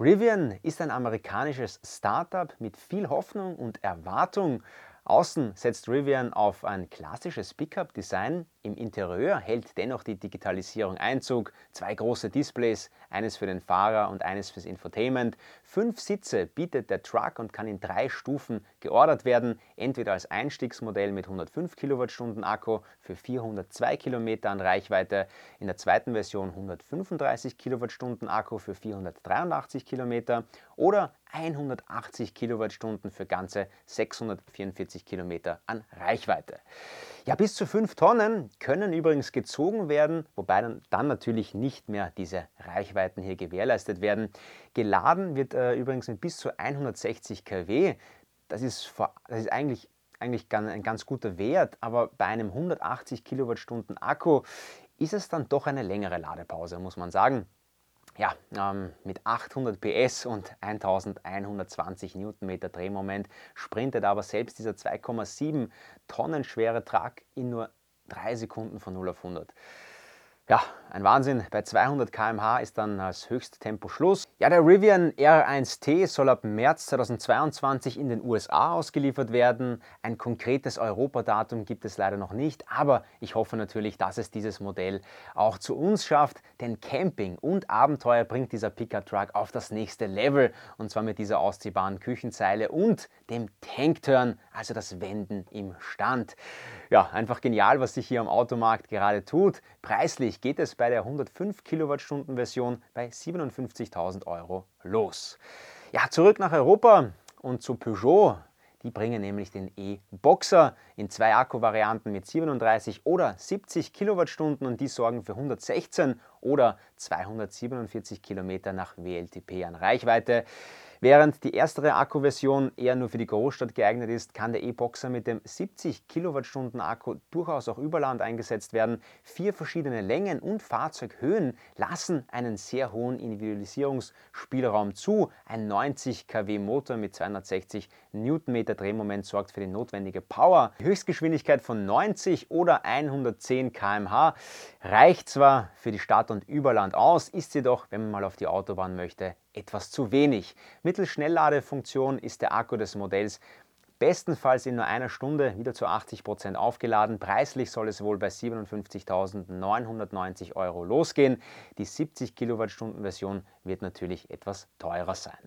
Rivian ist ein amerikanisches Startup mit viel Hoffnung und Erwartung Außen setzt Rivian auf ein klassisches Pickup-Design. Im Interieur hält dennoch die Digitalisierung Einzug. Zwei große Displays, eines für den Fahrer und eines fürs Infotainment. Fünf Sitze bietet der Truck und kann in drei Stufen geordert werden. Entweder als Einstiegsmodell mit 105 Kilowattstunden Akku für 402 Kilometer an Reichweite, in der zweiten Version 135 Kilowattstunden Akku für 483 Kilometer oder 180 Kilowattstunden für ganze 644 Kilometer an Reichweite. Ja, bis zu 5 Tonnen können übrigens gezogen werden, wobei dann, dann natürlich nicht mehr diese Reichweiten hier gewährleistet werden. Geladen wird äh, übrigens mit bis zu 160 kW. Das ist, vor, das ist eigentlich eigentlich ein ganz guter Wert, aber bei einem 180 Kilowattstunden Akku ist es dann doch eine längere Ladepause, muss man sagen ja, ähm, mit 800 PS und 1120 Newtonmeter Drehmoment sprintet aber selbst dieser 2,7 Tonnen schwere Truck in nur 3 Sekunden von 0 auf 100. Ja, ein Wahnsinn. Bei 200 km/h ist dann als Höchsttempo Schluss. Ja, der Rivian R1T soll ab März 2022 in den USA ausgeliefert werden. Ein konkretes Europadatum gibt es leider noch nicht, aber ich hoffe natürlich, dass es dieses Modell auch zu uns schafft, denn Camping und Abenteuer bringt dieser Pickup Truck auf das nächste Level und zwar mit dieser ausziehbaren Küchenzeile und dem Tankturn, also das Wenden im Stand. Ja, einfach genial, was sich hier am Automarkt gerade tut. Preislich geht es bei der 105 Kilowattstunden Version bei 57.000 Euro los. Ja, zurück nach Europa und zu Peugeot. Die bringen nämlich den E-Boxer in zwei Akkuvarianten mit 37 oder 70 Kilowattstunden und die sorgen für 116 oder 247 Kilometer nach WLTP an Reichweite. Während die erstere Akkuversion eher nur für die Großstadt geeignet ist, kann der E-Boxer mit dem 70 Kilowattstunden Akku durchaus auch über Land eingesetzt werden. Vier verschiedene Längen und Fahrzeughöhen lassen einen sehr hohen Individualisierungsspielraum zu. Ein 90 kW Motor mit 260 Newtonmeter Drehmoment sorgt für die notwendige Power. Die Höchstgeschwindigkeit von 90 oder 110 km/h reicht zwar für die Stadt und Überland aus, ist jedoch, wenn man mal auf die Autobahn möchte, etwas zu wenig. Mittels Schnellladefunktion ist der Akku des Modells bestenfalls in nur einer Stunde wieder zu 80 Prozent aufgeladen. Preislich soll es wohl bei 57.990 Euro losgehen. Die 70 Kilowattstunden Version wird natürlich etwas teurer sein.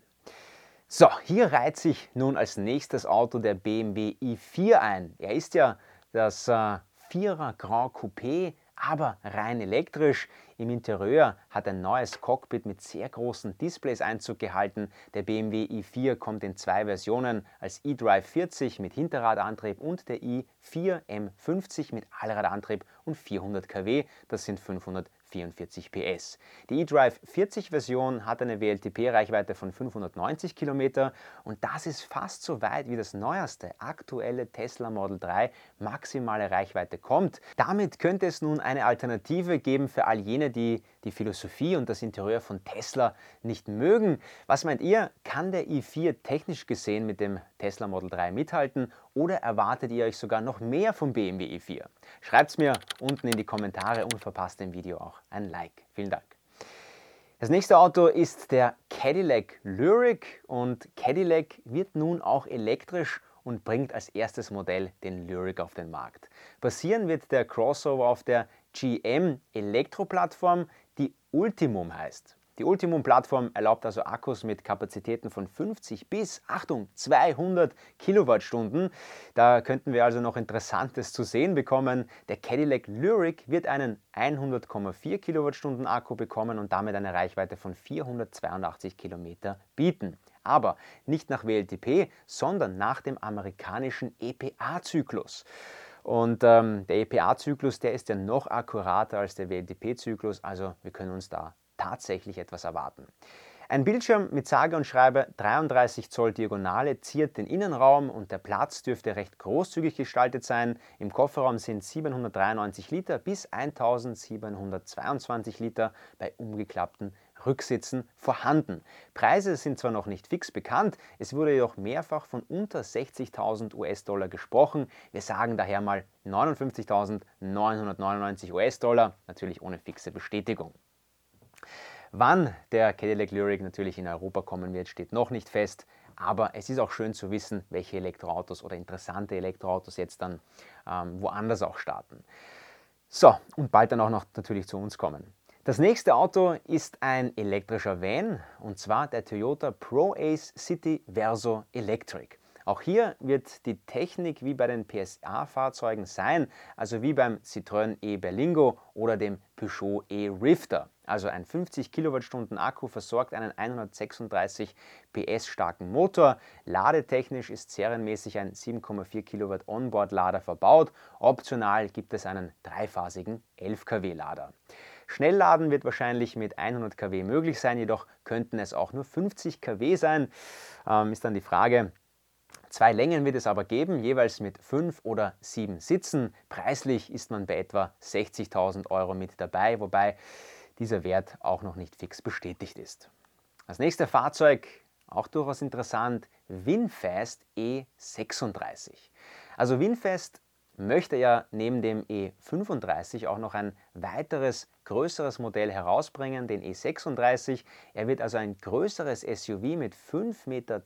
So, hier reiht sich nun als nächstes Auto der BMW i4 ein. Er ist ja das äh, 4er Grand Coupé aber rein elektrisch. Im Interieur hat ein neues Cockpit mit sehr großen Displays Einzug gehalten. Der BMW i4 kommt in zwei Versionen als eDrive 40 mit Hinterradantrieb und der i4 M50 mit Allradantrieb und 400 kW. Das sind 500 44 PS. Die eDrive 40 Version hat eine WLTP-Reichweite von 590 km und das ist fast so weit wie das neueste aktuelle Tesla Model 3 maximale Reichweite kommt. Damit könnte es nun eine Alternative geben für all jene, die die Philosophie und das Interieur von Tesla nicht mögen. Was meint ihr? Kann der i4 technisch gesehen mit dem Tesla Model 3 mithalten oder erwartet ihr euch sogar noch mehr vom BMW i4? Schreibt es mir unten in die Kommentare und verpasst dem Video auch ein Like. Vielen Dank. Das nächste Auto ist der Cadillac Lyric und Cadillac wird nun auch elektrisch und bringt als erstes Modell den Lyric auf den Markt. Basieren wird der Crossover auf der GM Elektroplattform, die Ultimum heißt. Die Ultimum-Plattform erlaubt also Akkus mit Kapazitäten von 50 bis, Achtung, 200 Kilowattstunden. Da könnten wir also noch Interessantes zu sehen bekommen. Der Cadillac Lyric wird einen 100,4 Kilowattstunden Akku bekommen und damit eine Reichweite von 482 Kilometer bieten. Aber nicht nach WLTP, sondern nach dem amerikanischen EPA-Zyklus. Und ähm, der EPA-Zyklus, der ist ja noch akkurater als der WLTP-Zyklus, also wir können uns da tatsächlich etwas erwarten. Ein Bildschirm mit sage und schreibe 33 Zoll Diagonale ziert den Innenraum und der Platz dürfte recht großzügig gestaltet sein. Im Kofferraum sind 793 Liter bis 1722 Liter bei umgeklappten Rücksitzen vorhanden. Preise sind zwar noch nicht fix bekannt, es wurde jedoch mehrfach von unter 60.000 US-Dollar gesprochen. Wir sagen daher mal 59.999 US-Dollar, natürlich ohne fixe Bestätigung. Wann der Cadillac Lyric natürlich in Europa kommen wird, steht noch nicht fest. Aber es ist auch schön zu wissen, welche Elektroautos oder interessante Elektroautos jetzt dann ähm, woanders auch starten. So, und bald dann auch noch natürlich zu uns kommen. Das nächste Auto ist ein elektrischer Van und zwar der Toyota Pro Ace City Verso Electric. Auch hier wird die Technik wie bei den PSA-Fahrzeugen sein, also wie beim Citroën E Berlingo oder dem Peugeot E Rifter. Also ein 50 Kilowattstunden Akku versorgt einen 136 PS starken Motor. Ladetechnisch ist serienmäßig ein 7,4 Kilowatt Onboard-Lader verbaut. Optional gibt es einen dreiphasigen 11 kW Lader. Schnellladen wird wahrscheinlich mit 100 kW möglich sein, jedoch könnten es auch nur 50 kW sein. Ähm, ist dann die Frage, Zwei Längen wird es aber geben, jeweils mit fünf oder sieben Sitzen. Preislich ist man bei etwa 60.000 Euro mit dabei, wobei dieser Wert auch noch nicht fix bestätigt ist. Das nächste Fahrzeug, auch durchaus interessant, Winfast E36. Also Winfast möchte ja neben dem E35 auch noch ein weiteres größeres Modell herausbringen, den E36. Er wird also ein größeres SUV mit 5,12 Meter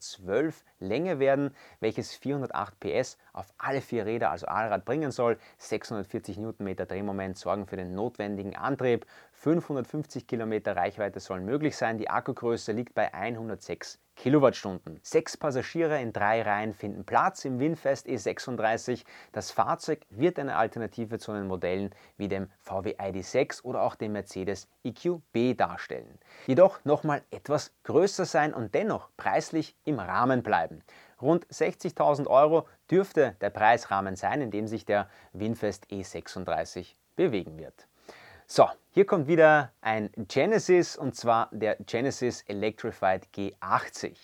Länge werden, welches 408 PS auf alle vier Räder, also Allrad, bringen soll. 640 Newtonmeter Drehmoment sorgen für den notwendigen Antrieb. 550 Kilometer Reichweite sollen möglich sein. Die Akkugröße liegt bei 106 Kilowattstunden. Sechs Passagiere in drei Reihen finden Platz im Winfest E36. Das Fahrzeug wird eine Alternative zu den Modellen wie dem VW ID6 oder auch dem Mercedes EQB darstellen. Jedoch nochmal etwas größer sein und dennoch preislich im Rahmen bleiben. Rund 60.000 Euro dürfte der Preisrahmen sein, in dem sich der Winfest E36 bewegen wird. So, hier kommt wieder ein Genesis und zwar der Genesis Electrified G80.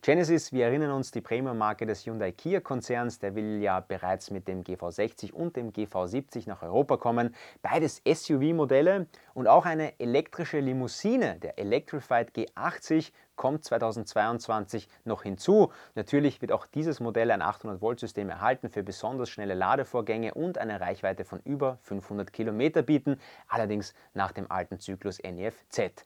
Genesis, wir erinnern uns, die Premium-Marke des Hyundai Kia Konzerns, der will ja bereits mit dem GV60 und dem GV70 nach Europa kommen. Beides SUV-Modelle und auch eine elektrische Limousine, der Electrified G80, kommt 2022 noch hinzu. Natürlich wird auch dieses Modell ein 800-Volt-System erhalten für besonders schnelle Ladevorgänge und eine Reichweite von über 500 Kilometer bieten, allerdings nach dem alten Zyklus NEF-Z.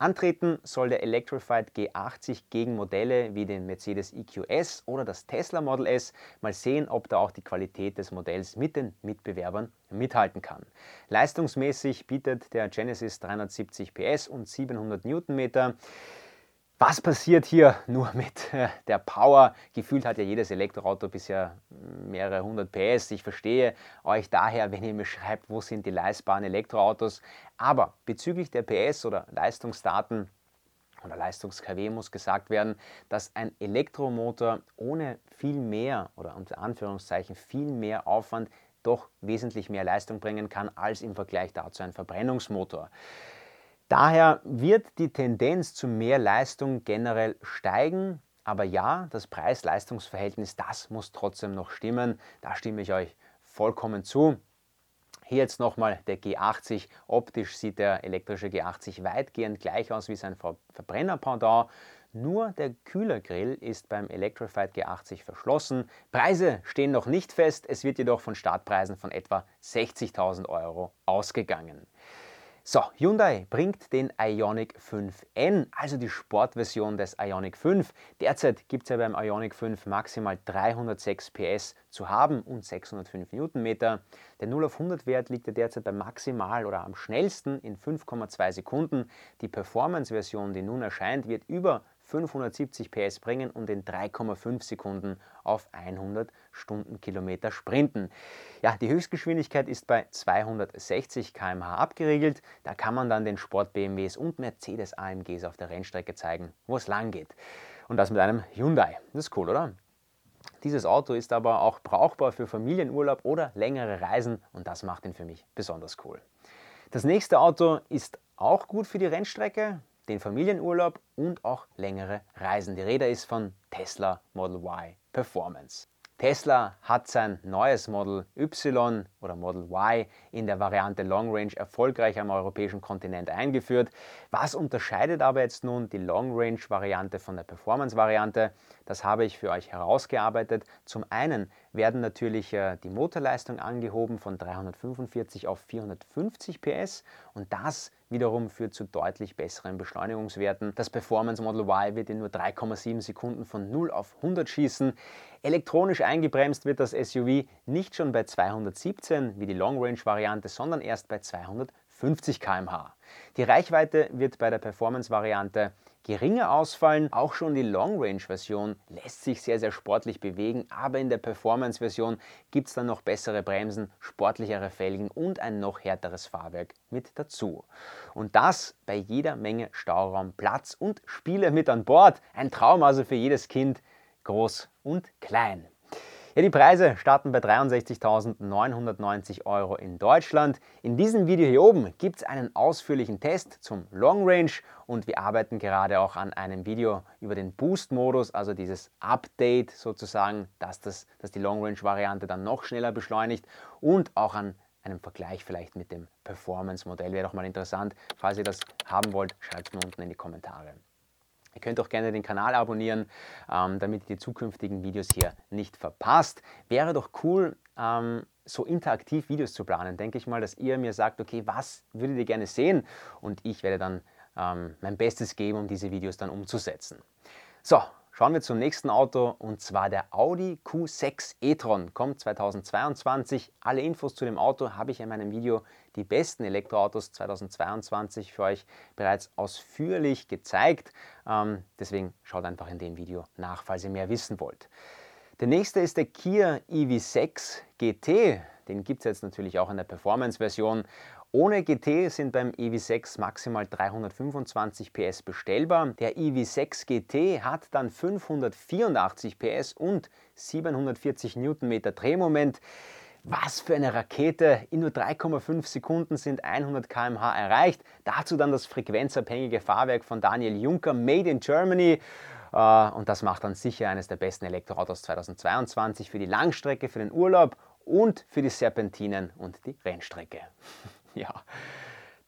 Antreten soll der Electrified G80 gegen Modelle wie den Mercedes EQS oder das Tesla Model S. Mal sehen, ob da auch die Qualität des Modells mit den Mitbewerbern mithalten kann. Leistungsmäßig bietet der Genesis 370 PS und 700 Newtonmeter. Was passiert hier nur mit äh, der Power? Gefühlt hat ja jedes Elektroauto bisher mehrere hundert PS. Ich verstehe euch daher, wenn ihr mir schreibt, wo sind die leistbaren Elektroautos. Aber bezüglich der PS oder Leistungsdaten oder Leistungs-KW muss gesagt werden, dass ein Elektromotor ohne viel mehr oder unter Anführungszeichen viel mehr Aufwand doch wesentlich mehr Leistung bringen kann als im Vergleich dazu ein Verbrennungsmotor. Daher wird die Tendenz zu mehr Leistung generell steigen. Aber ja, das Preis-Leistungs-Verhältnis, das muss trotzdem noch stimmen. Da stimme ich euch vollkommen zu. Hier jetzt nochmal der G80. Optisch sieht der elektrische G80 weitgehend gleich aus wie sein Verbrenner-Pendant. Nur der Kühlergrill ist beim Electrified G80 verschlossen. Preise stehen noch nicht fest, es wird jedoch von Startpreisen von etwa 60.000 Euro ausgegangen. So, Hyundai bringt den Ioniq 5N, also die Sportversion des Ioniq 5. Derzeit gibt es ja beim Ioniq 5 maximal 306 PS zu haben und 605 Newtonmeter. Der 0 auf 100 Wert liegt ja derzeit bei maximal oder am schnellsten in 5,2 Sekunden. Die Performance-Version, die nun erscheint, wird über 570 PS bringen und in 3,5 Sekunden auf 100 Stundenkilometer sprinten. Ja, die Höchstgeschwindigkeit ist bei 260 km/h abgeregelt. Da kann man dann den Sport BMWs und Mercedes AMGs auf der Rennstrecke zeigen, wo es lang geht. Und das mit einem Hyundai. Das ist cool, oder? Dieses Auto ist aber auch brauchbar für Familienurlaub oder längere Reisen und das macht ihn für mich besonders cool. Das nächste Auto ist auch gut für die Rennstrecke, den Familienurlaub und auch längere Reisen. Die Rede ist von Tesla Model Y Performance. Tesla hat sein neues Model Y oder Model Y in der Variante Long Range erfolgreich am europäischen Kontinent eingeführt. Was unterscheidet aber jetzt nun die Long Range Variante von der Performance Variante? Das habe ich für euch herausgearbeitet. Zum einen werden natürlich äh, die Motorleistung angehoben von 345 auf 450 PS und das wiederum führt zu deutlich besseren Beschleunigungswerten. Das Performance Model Y wird in nur 3,7 Sekunden von 0 auf 100 schießen. Elektronisch eingebremst wird das SUV nicht schon bei 217 wie die Long Range Variante, sondern erst bei 250 km/h. Die Reichweite wird bei der Performance Variante geringer ausfallen. Auch schon die Long-Range-Version lässt sich sehr, sehr sportlich bewegen, aber in der Performance-Version gibt es dann noch bessere Bremsen, sportlichere Felgen und ein noch härteres Fahrwerk mit dazu. Und das bei jeder Menge Stauraum, Platz und Spiele mit an Bord. Ein Traum also für jedes Kind, groß und klein. Ja, die Preise starten bei 63.990 Euro in Deutschland. In diesem Video hier oben gibt es einen ausführlichen Test zum Long Range und wir arbeiten gerade auch an einem Video über den Boost-Modus, also dieses Update sozusagen, dass, das, dass die Long Range-Variante dann noch schneller beschleunigt und auch an einem Vergleich vielleicht mit dem Performance-Modell. Wäre doch mal interessant. Falls ihr das haben wollt, schreibt es mir unten in die Kommentare. Ihr könnt auch gerne den Kanal abonnieren, ähm, damit ihr die zukünftigen Videos hier nicht verpasst. Wäre doch cool, ähm, so interaktiv Videos zu planen. Denke ich mal, dass ihr mir sagt, okay, was würdet ihr gerne sehen? Und ich werde dann ähm, mein Bestes geben, um diese Videos dann umzusetzen. So, Schauen wir zum nächsten Auto und zwar der Audi Q6 e-tron. Kommt 2022. Alle Infos zu dem Auto habe ich in meinem Video Die besten Elektroautos 2022 für euch bereits ausführlich gezeigt. Ähm, deswegen schaut einfach in dem Video nach, falls ihr mehr wissen wollt. Der nächste ist der Kia EV6 GT. Den gibt es jetzt natürlich auch in der Performance-Version ohne GT sind beim EV6 maximal 325 PS bestellbar. Der EV6 GT hat dann 584 PS und 740 Newtonmeter Drehmoment. Was für eine Rakete! In nur 3,5 Sekunden sind 100 km/h erreicht. Dazu dann das frequenzabhängige Fahrwerk von Daniel Juncker, Made in Germany. Äh, und das macht dann sicher eines der besten Elektroautos 2022 für die Langstrecke, für den Urlaub und für die Serpentinen und die Rennstrecke. Ja.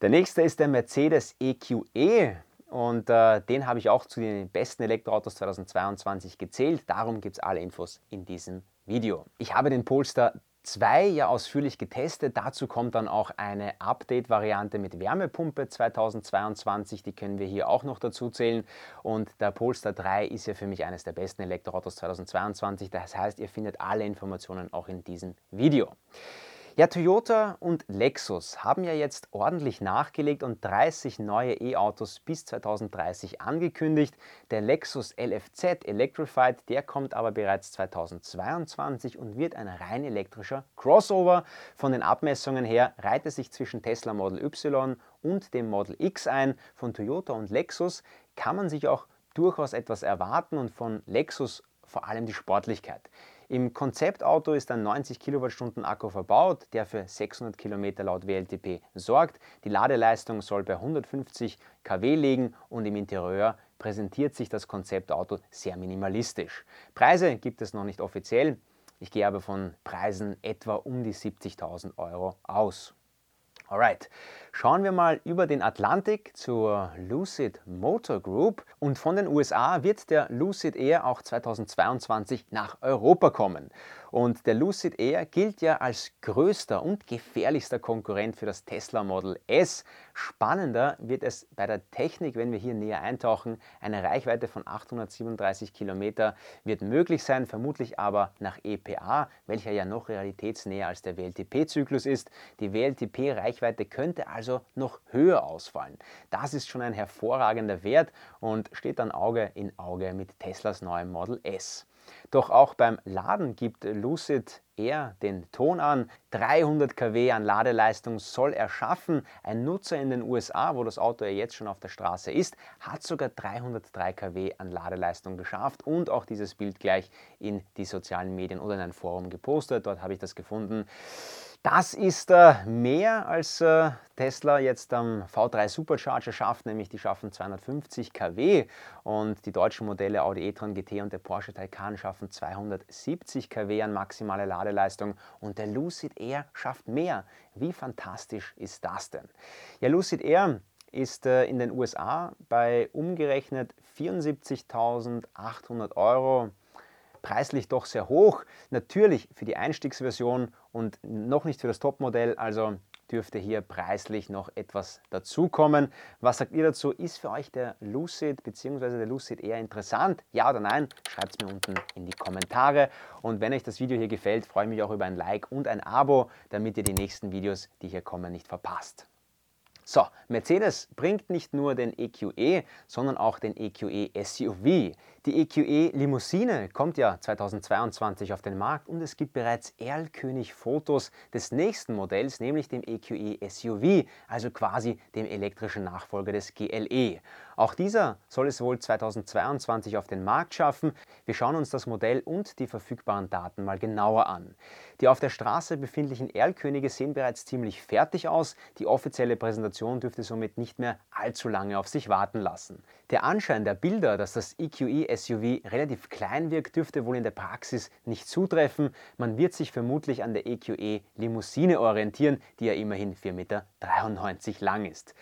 Der nächste ist der Mercedes EQE e. und äh, den habe ich auch zu den besten Elektroautos 2022 gezählt. Darum gibt es alle Infos in diesem Video. Ich habe den Polestar 2 ja ausführlich getestet. Dazu kommt dann auch eine Update-Variante mit Wärmepumpe 2022. Die können wir hier auch noch dazu zählen. Und der Polestar 3 ist ja für mich eines der besten Elektroautos 2022. Das heißt, ihr findet alle Informationen auch in diesem Video. Ja, Toyota und Lexus haben ja jetzt ordentlich nachgelegt und 30 neue E-Autos bis 2030 angekündigt. Der Lexus LFZ Electrified, der kommt aber bereits 2022 und wird ein rein elektrischer Crossover. Von den Abmessungen her reiht es sich zwischen Tesla Model Y und dem Model X ein. Von Toyota und Lexus kann man sich auch durchaus etwas erwarten und von Lexus vor allem die Sportlichkeit. Im Konzeptauto ist ein 90 Kilowattstunden Akku verbaut, der für 600 Kilometer laut WLTP sorgt. Die Ladeleistung soll bei 150 kW liegen und im Interieur präsentiert sich das Konzeptauto sehr minimalistisch. Preise gibt es noch nicht offiziell. Ich gehe aber von Preisen etwa um die 70.000 Euro aus. Alright, schauen wir mal über den Atlantik zur Lucid Motor Group und von den USA wird der Lucid Air auch 2022 nach Europa kommen. Und der Lucid Air gilt ja als größter und gefährlichster Konkurrent für das Tesla Model S. Spannender wird es bei der Technik, wenn wir hier näher eintauchen. Eine Reichweite von 837 Kilometer wird möglich sein, vermutlich aber nach EPA, welcher ja noch realitätsnäher als der WLTP-Zyklus ist. Die WLTP-Reichweite könnte also noch höher ausfallen. Das ist schon ein hervorragender Wert und steht dann Auge in Auge mit Teslas neuem Model S. Doch auch beim Laden gibt Lucid eher den Ton an. 300 kW an Ladeleistung soll er schaffen. Ein Nutzer in den USA, wo das Auto ja jetzt schon auf der Straße ist, hat sogar 303 kW an Ladeleistung geschafft und auch dieses Bild gleich in die sozialen Medien oder in ein Forum gepostet. Dort habe ich das gefunden. Das ist äh, mehr als äh, Tesla jetzt am V3 Supercharger schafft, nämlich die schaffen 250 kW und die deutschen Modelle Audi e-tron GT und der Porsche Taycan schaffen 270 kW an maximale Ladeleistung und der Lucid Air schafft mehr. Wie fantastisch ist das denn? Ja, Lucid Air ist äh, in den USA bei umgerechnet 74.800 Euro preislich doch sehr hoch. Natürlich für die Einstiegsversion und noch nicht für das Topmodell, also dürfte hier preislich noch etwas dazukommen. Was sagt ihr dazu? Ist für euch der Lucid bzw. der Lucid eher interessant? Ja oder nein? Schreibt es mir unten in die Kommentare. Und wenn euch das Video hier gefällt, freue ich mich auch über ein Like und ein Abo, damit ihr die nächsten Videos, die hier kommen, nicht verpasst. So, Mercedes bringt nicht nur den EQE, e, sondern auch den EQE SUV. Die EQE Limousine kommt ja 2022 auf den Markt und es gibt bereits Erlkönig-Fotos des nächsten Modells, nämlich dem EQE SUV, also quasi dem elektrischen Nachfolger des GLE. Auch dieser soll es wohl 2022 auf den Markt schaffen. Wir schauen uns das Modell und die verfügbaren Daten mal genauer an. Die auf der Straße befindlichen Erlkönige sehen bereits ziemlich fertig aus. Die offizielle Präsentation dürfte somit nicht mehr allzu lange auf sich warten lassen. Der Anschein der Bilder, dass das EQE SUV relativ klein wirkt, dürfte wohl in der Praxis nicht zutreffen. Man wird sich vermutlich an der EQE Limousine orientieren, die ja immerhin 4,93 Meter lang ist.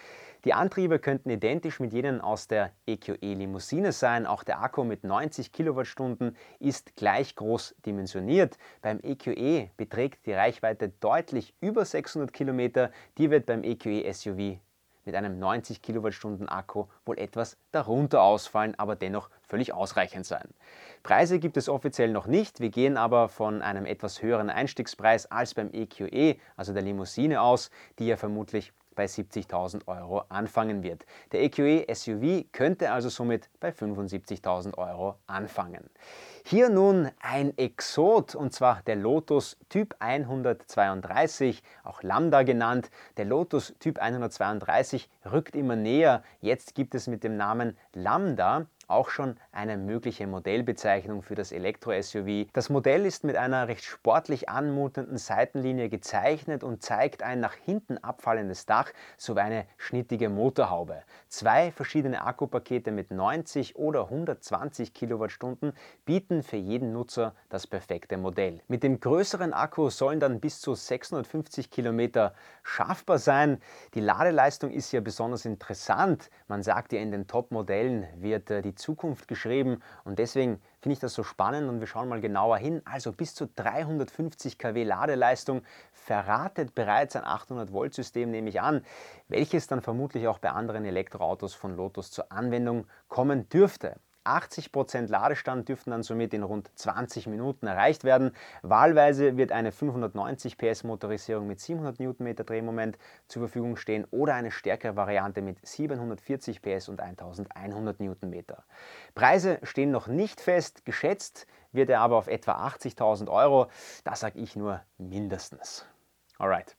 Die Antriebe könnten identisch mit jenen aus der EQE Limousine sein. Auch der Akku mit 90 Kilowattstunden ist gleich groß dimensioniert. Beim EQE beträgt die Reichweite deutlich über 600 Kilometer. Die wird beim EQE SUV mit einem 90 Kilowattstunden Akku wohl etwas darunter ausfallen, aber dennoch völlig ausreichend sein. Preise gibt es offiziell noch nicht, wir gehen aber von einem etwas höheren Einstiegspreis als beim EQE, e, also der Limousine aus, die ja vermutlich bei 70.000 Euro anfangen wird. Der EQE SUV könnte also somit bei 75.000 Euro anfangen. Hier nun ein Exot und zwar der Lotus Typ 132, auch Lambda genannt. Der Lotus Typ 132 rückt immer näher. Jetzt gibt es mit dem Namen Lambda auch schon eine mögliche Modellbezeichnung für das Elektro-SUV. Das Modell ist mit einer recht sportlich anmutenden Seitenlinie gezeichnet und zeigt ein nach hinten abfallendes Dach sowie eine schnittige Motorhaube. Zwei verschiedene Akkupakete mit 90 oder 120 Kilowattstunden bieten für jeden Nutzer das perfekte Modell. Mit dem größeren Akku sollen dann bis zu 650 Kilometer schaffbar sein. Die Ladeleistung ist ja besonders interessant. Man sagt ja in den Top-Modellen wird äh, die Zukunft geschrieben und deswegen finde ich das so spannend und wir schauen mal genauer hin. Also bis zu 350 kW Ladeleistung verratet bereits ein 800 Volt System, nehme ich an, welches dann vermutlich auch bei anderen Elektroautos von Lotus zur Anwendung kommen dürfte. 80% Ladestand dürften dann somit in rund 20 Minuten erreicht werden. Wahlweise wird eine 590 PS Motorisierung mit 700 Nm Drehmoment zur Verfügung stehen oder eine stärkere Variante mit 740 PS und 1100 Nm. Preise stehen noch nicht fest, geschätzt wird er aber auf etwa 80.000 Euro. Das sage ich nur mindestens. Alright.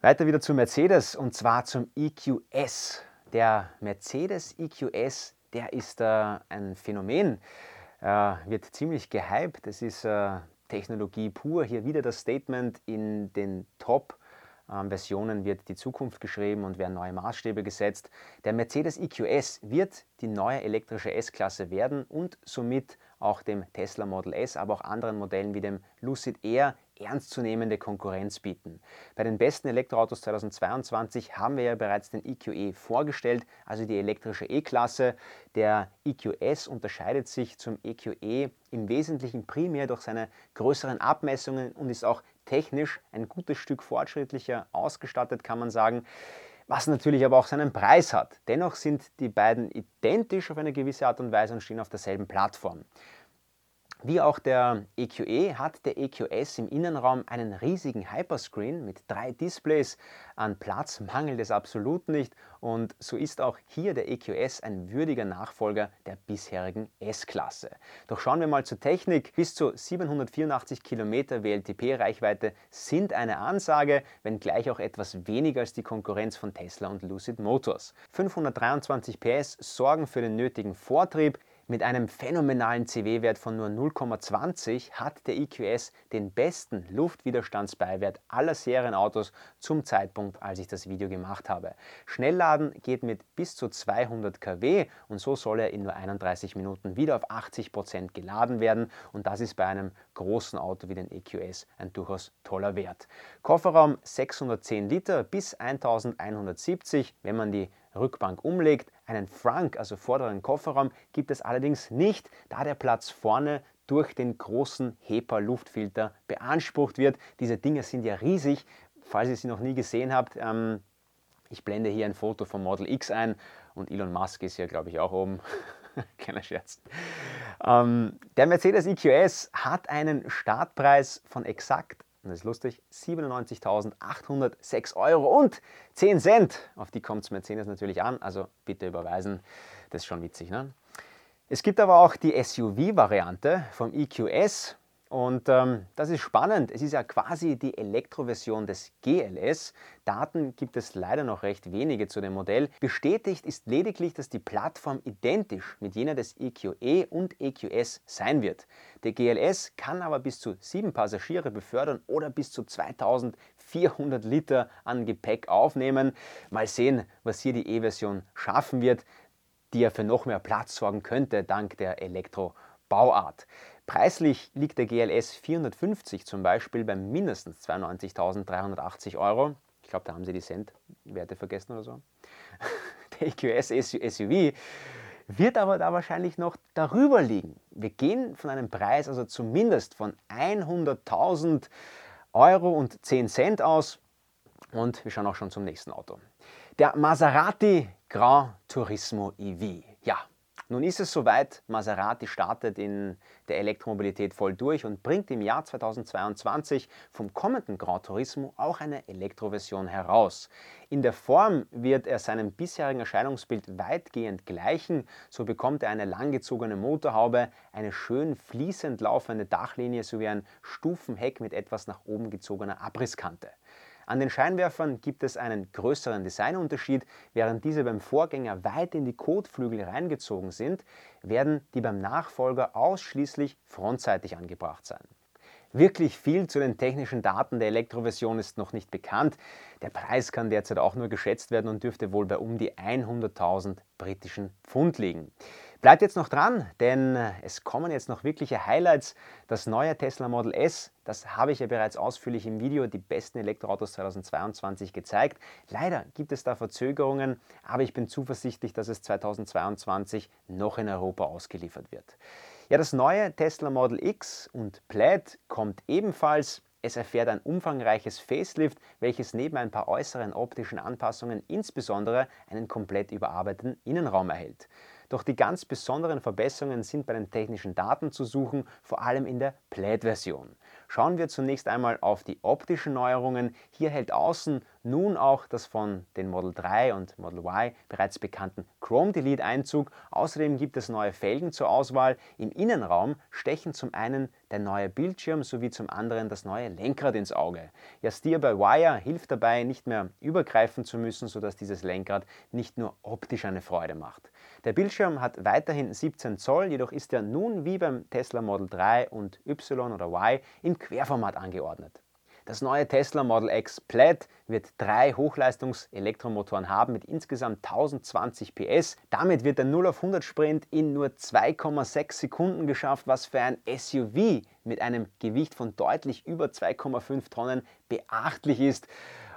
Weiter wieder zu Mercedes und zwar zum EQS. Der Mercedes EQS der ist äh, ein Phänomen, äh, wird ziemlich gehypt. Das ist äh, Technologie pur. Hier wieder das Statement in den Top ähm, Versionen wird die Zukunft geschrieben und werden neue Maßstäbe gesetzt. Der Mercedes EQS wird die neue elektrische S-Klasse werden und somit auch dem Tesla Model S, aber auch anderen Modellen wie dem Lucid Air ernstzunehmende Konkurrenz bieten. Bei den besten Elektroautos 2022 haben wir ja bereits den EQE vorgestellt, also die elektrische E-Klasse. Der EQS unterscheidet sich zum EQE im Wesentlichen primär durch seine größeren Abmessungen und ist auch technisch ein gutes Stück fortschrittlicher ausgestattet, kann man sagen was natürlich aber auch seinen Preis hat. Dennoch sind die beiden identisch auf eine gewisse Art und Weise und stehen auf derselben Plattform. Wie auch der EQE e hat der EQS im Innenraum einen riesigen Hyperscreen mit drei Displays. An Platz mangelt es absolut nicht und so ist auch hier der EQS ein würdiger Nachfolger der bisherigen S-Klasse. Doch schauen wir mal zur Technik. Bis zu 784 Kilometer WLTP-Reichweite sind eine Ansage, wenngleich auch etwas weniger als die Konkurrenz von Tesla und Lucid Motors. 523 PS sorgen für den nötigen Vortrieb. Mit einem phänomenalen CW-Wert von nur 0,20 hat der EQS den besten Luftwiderstandsbeiwert aller Serienautos zum Zeitpunkt, als ich das Video gemacht habe. Schnellladen geht mit bis zu 200 kW und so soll er in nur 31 Minuten wieder auf 80 Prozent geladen werden und das ist bei einem großen Auto wie den EQS ein durchaus toller Wert. Kofferraum 610 Liter bis 1170, wenn man die Rückbank umlegt. Einen Frunk, also vorderen Kofferraum, gibt es allerdings nicht, da der Platz vorne durch den großen HEPA-Luftfilter beansprucht wird. Diese Dinge sind ja riesig. Falls ihr sie noch nie gesehen habt, ähm, ich blende hier ein Foto vom Model X ein und Elon Musk ist ja, glaube ich, auch oben. Keiner Scherz. Ähm, der Mercedes EQS hat einen Startpreis von exakt und das ist lustig, 97.806 Euro und 10 Cent. Auf die kommt es Mercedes natürlich an, also bitte überweisen. Das ist schon witzig. Ne? Es gibt aber auch die SUV-Variante vom EQS. Und ähm, das ist spannend. Es ist ja quasi die Elektroversion des GLS. Daten gibt es leider noch recht wenige zu dem Modell. Bestätigt ist lediglich, dass die Plattform identisch mit jener des EQE e und EQS sein wird. Der GLS kann aber bis zu sieben Passagiere befördern oder bis zu 2400 Liter an Gepäck aufnehmen. Mal sehen, was hier die E-Version schaffen wird, die ja für noch mehr Platz sorgen könnte dank der Elektrobauart. Preislich liegt der GLS 450 zum Beispiel bei mindestens 92.380 Euro. Ich glaube, da haben Sie die Cent-Werte vergessen oder so. Der EQS SUV wird aber da wahrscheinlich noch darüber liegen. Wir gehen von einem Preis also zumindest von 100.000 Euro und 10 Cent aus und wir schauen auch schon zum nächsten Auto. Der Maserati Grand Turismo EV. Ja, nun ist es soweit, Maserati startet in der Elektromobilität voll durch und bringt im Jahr 2022 vom kommenden Gran Turismo auch eine Elektroversion heraus. In der Form wird er seinem bisherigen Erscheinungsbild weitgehend gleichen, so bekommt er eine langgezogene Motorhaube, eine schön fließend laufende Dachlinie sowie ein Stufenheck mit etwas nach oben gezogener Abrisskante. An den Scheinwerfern gibt es einen größeren Designunterschied. Während diese beim Vorgänger weit in die Kotflügel reingezogen sind, werden die beim Nachfolger ausschließlich frontseitig angebracht sein. Wirklich viel zu den technischen Daten der Elektroversion ist noch nicht bekannt. Der Preis kann derzeit auch nur geschätzt werden und dürfte wohl bei um die 100.000 britischen Pfund liegen. Bleibt jetzt noch dran, denn es kommen jetzt noch wirkliche Highlights. Das neue Tesla Model S, das habe ich ja bereits ausführlich im Video die besten Elektroautos 2022 gezeigt. Leider gibt es da Verzögerungen, aber ich bin zuversichtlich, dass es 2022 noch in Europa ausgeliefert wird. Ja, das neue Tesla Model X und Plaid kommt ebenfalls. Es erfährt ein umfangreiches Facelift, welches neben ein paar äußeren optischen Anpassungen insbesondere einen komplett überarbeiteten Innenraum erhält. Doch die ganz besonderen Verbesserungen sind bei den technischen Daten zu suchen, vor allem in der Plaid-Version. Schauen wir zunächst einmal auf die optischen Neuerungen. Hier hält außen nun auch das von den Model 3 und Model Y bereits bekannten Chrome Delete Einzug. Außerdem gibt es neue Felgen zur Auswahl. Im Innenraum stechen zum einen der neue Bildschirm sowie zum anderen das neue Lenkrad ins Auge. Ja, Steer by Wire hilft dabei, nicht mehr übergreifen zu müssen, sodass dieses Lenkrad nicht nur optisch eine Freude macht. Der Bildschirm hat weiterhin 17 Zoll, jedoch ist er nun wie beim Tesla Model 3 und Y oder Y im Querformat angeordnet. Das neue Tesla Model X Plaid wird drei Hochleistungs-Elektromotoren haben mit insgesamt 1020 PS. Damit wird der 0 auf 100 Sprint in nur 2,6 Sekunden geschafft, was für ein SUV mit einem Gewicht von deutlich über 2,5 Tonnen beachtlich ist.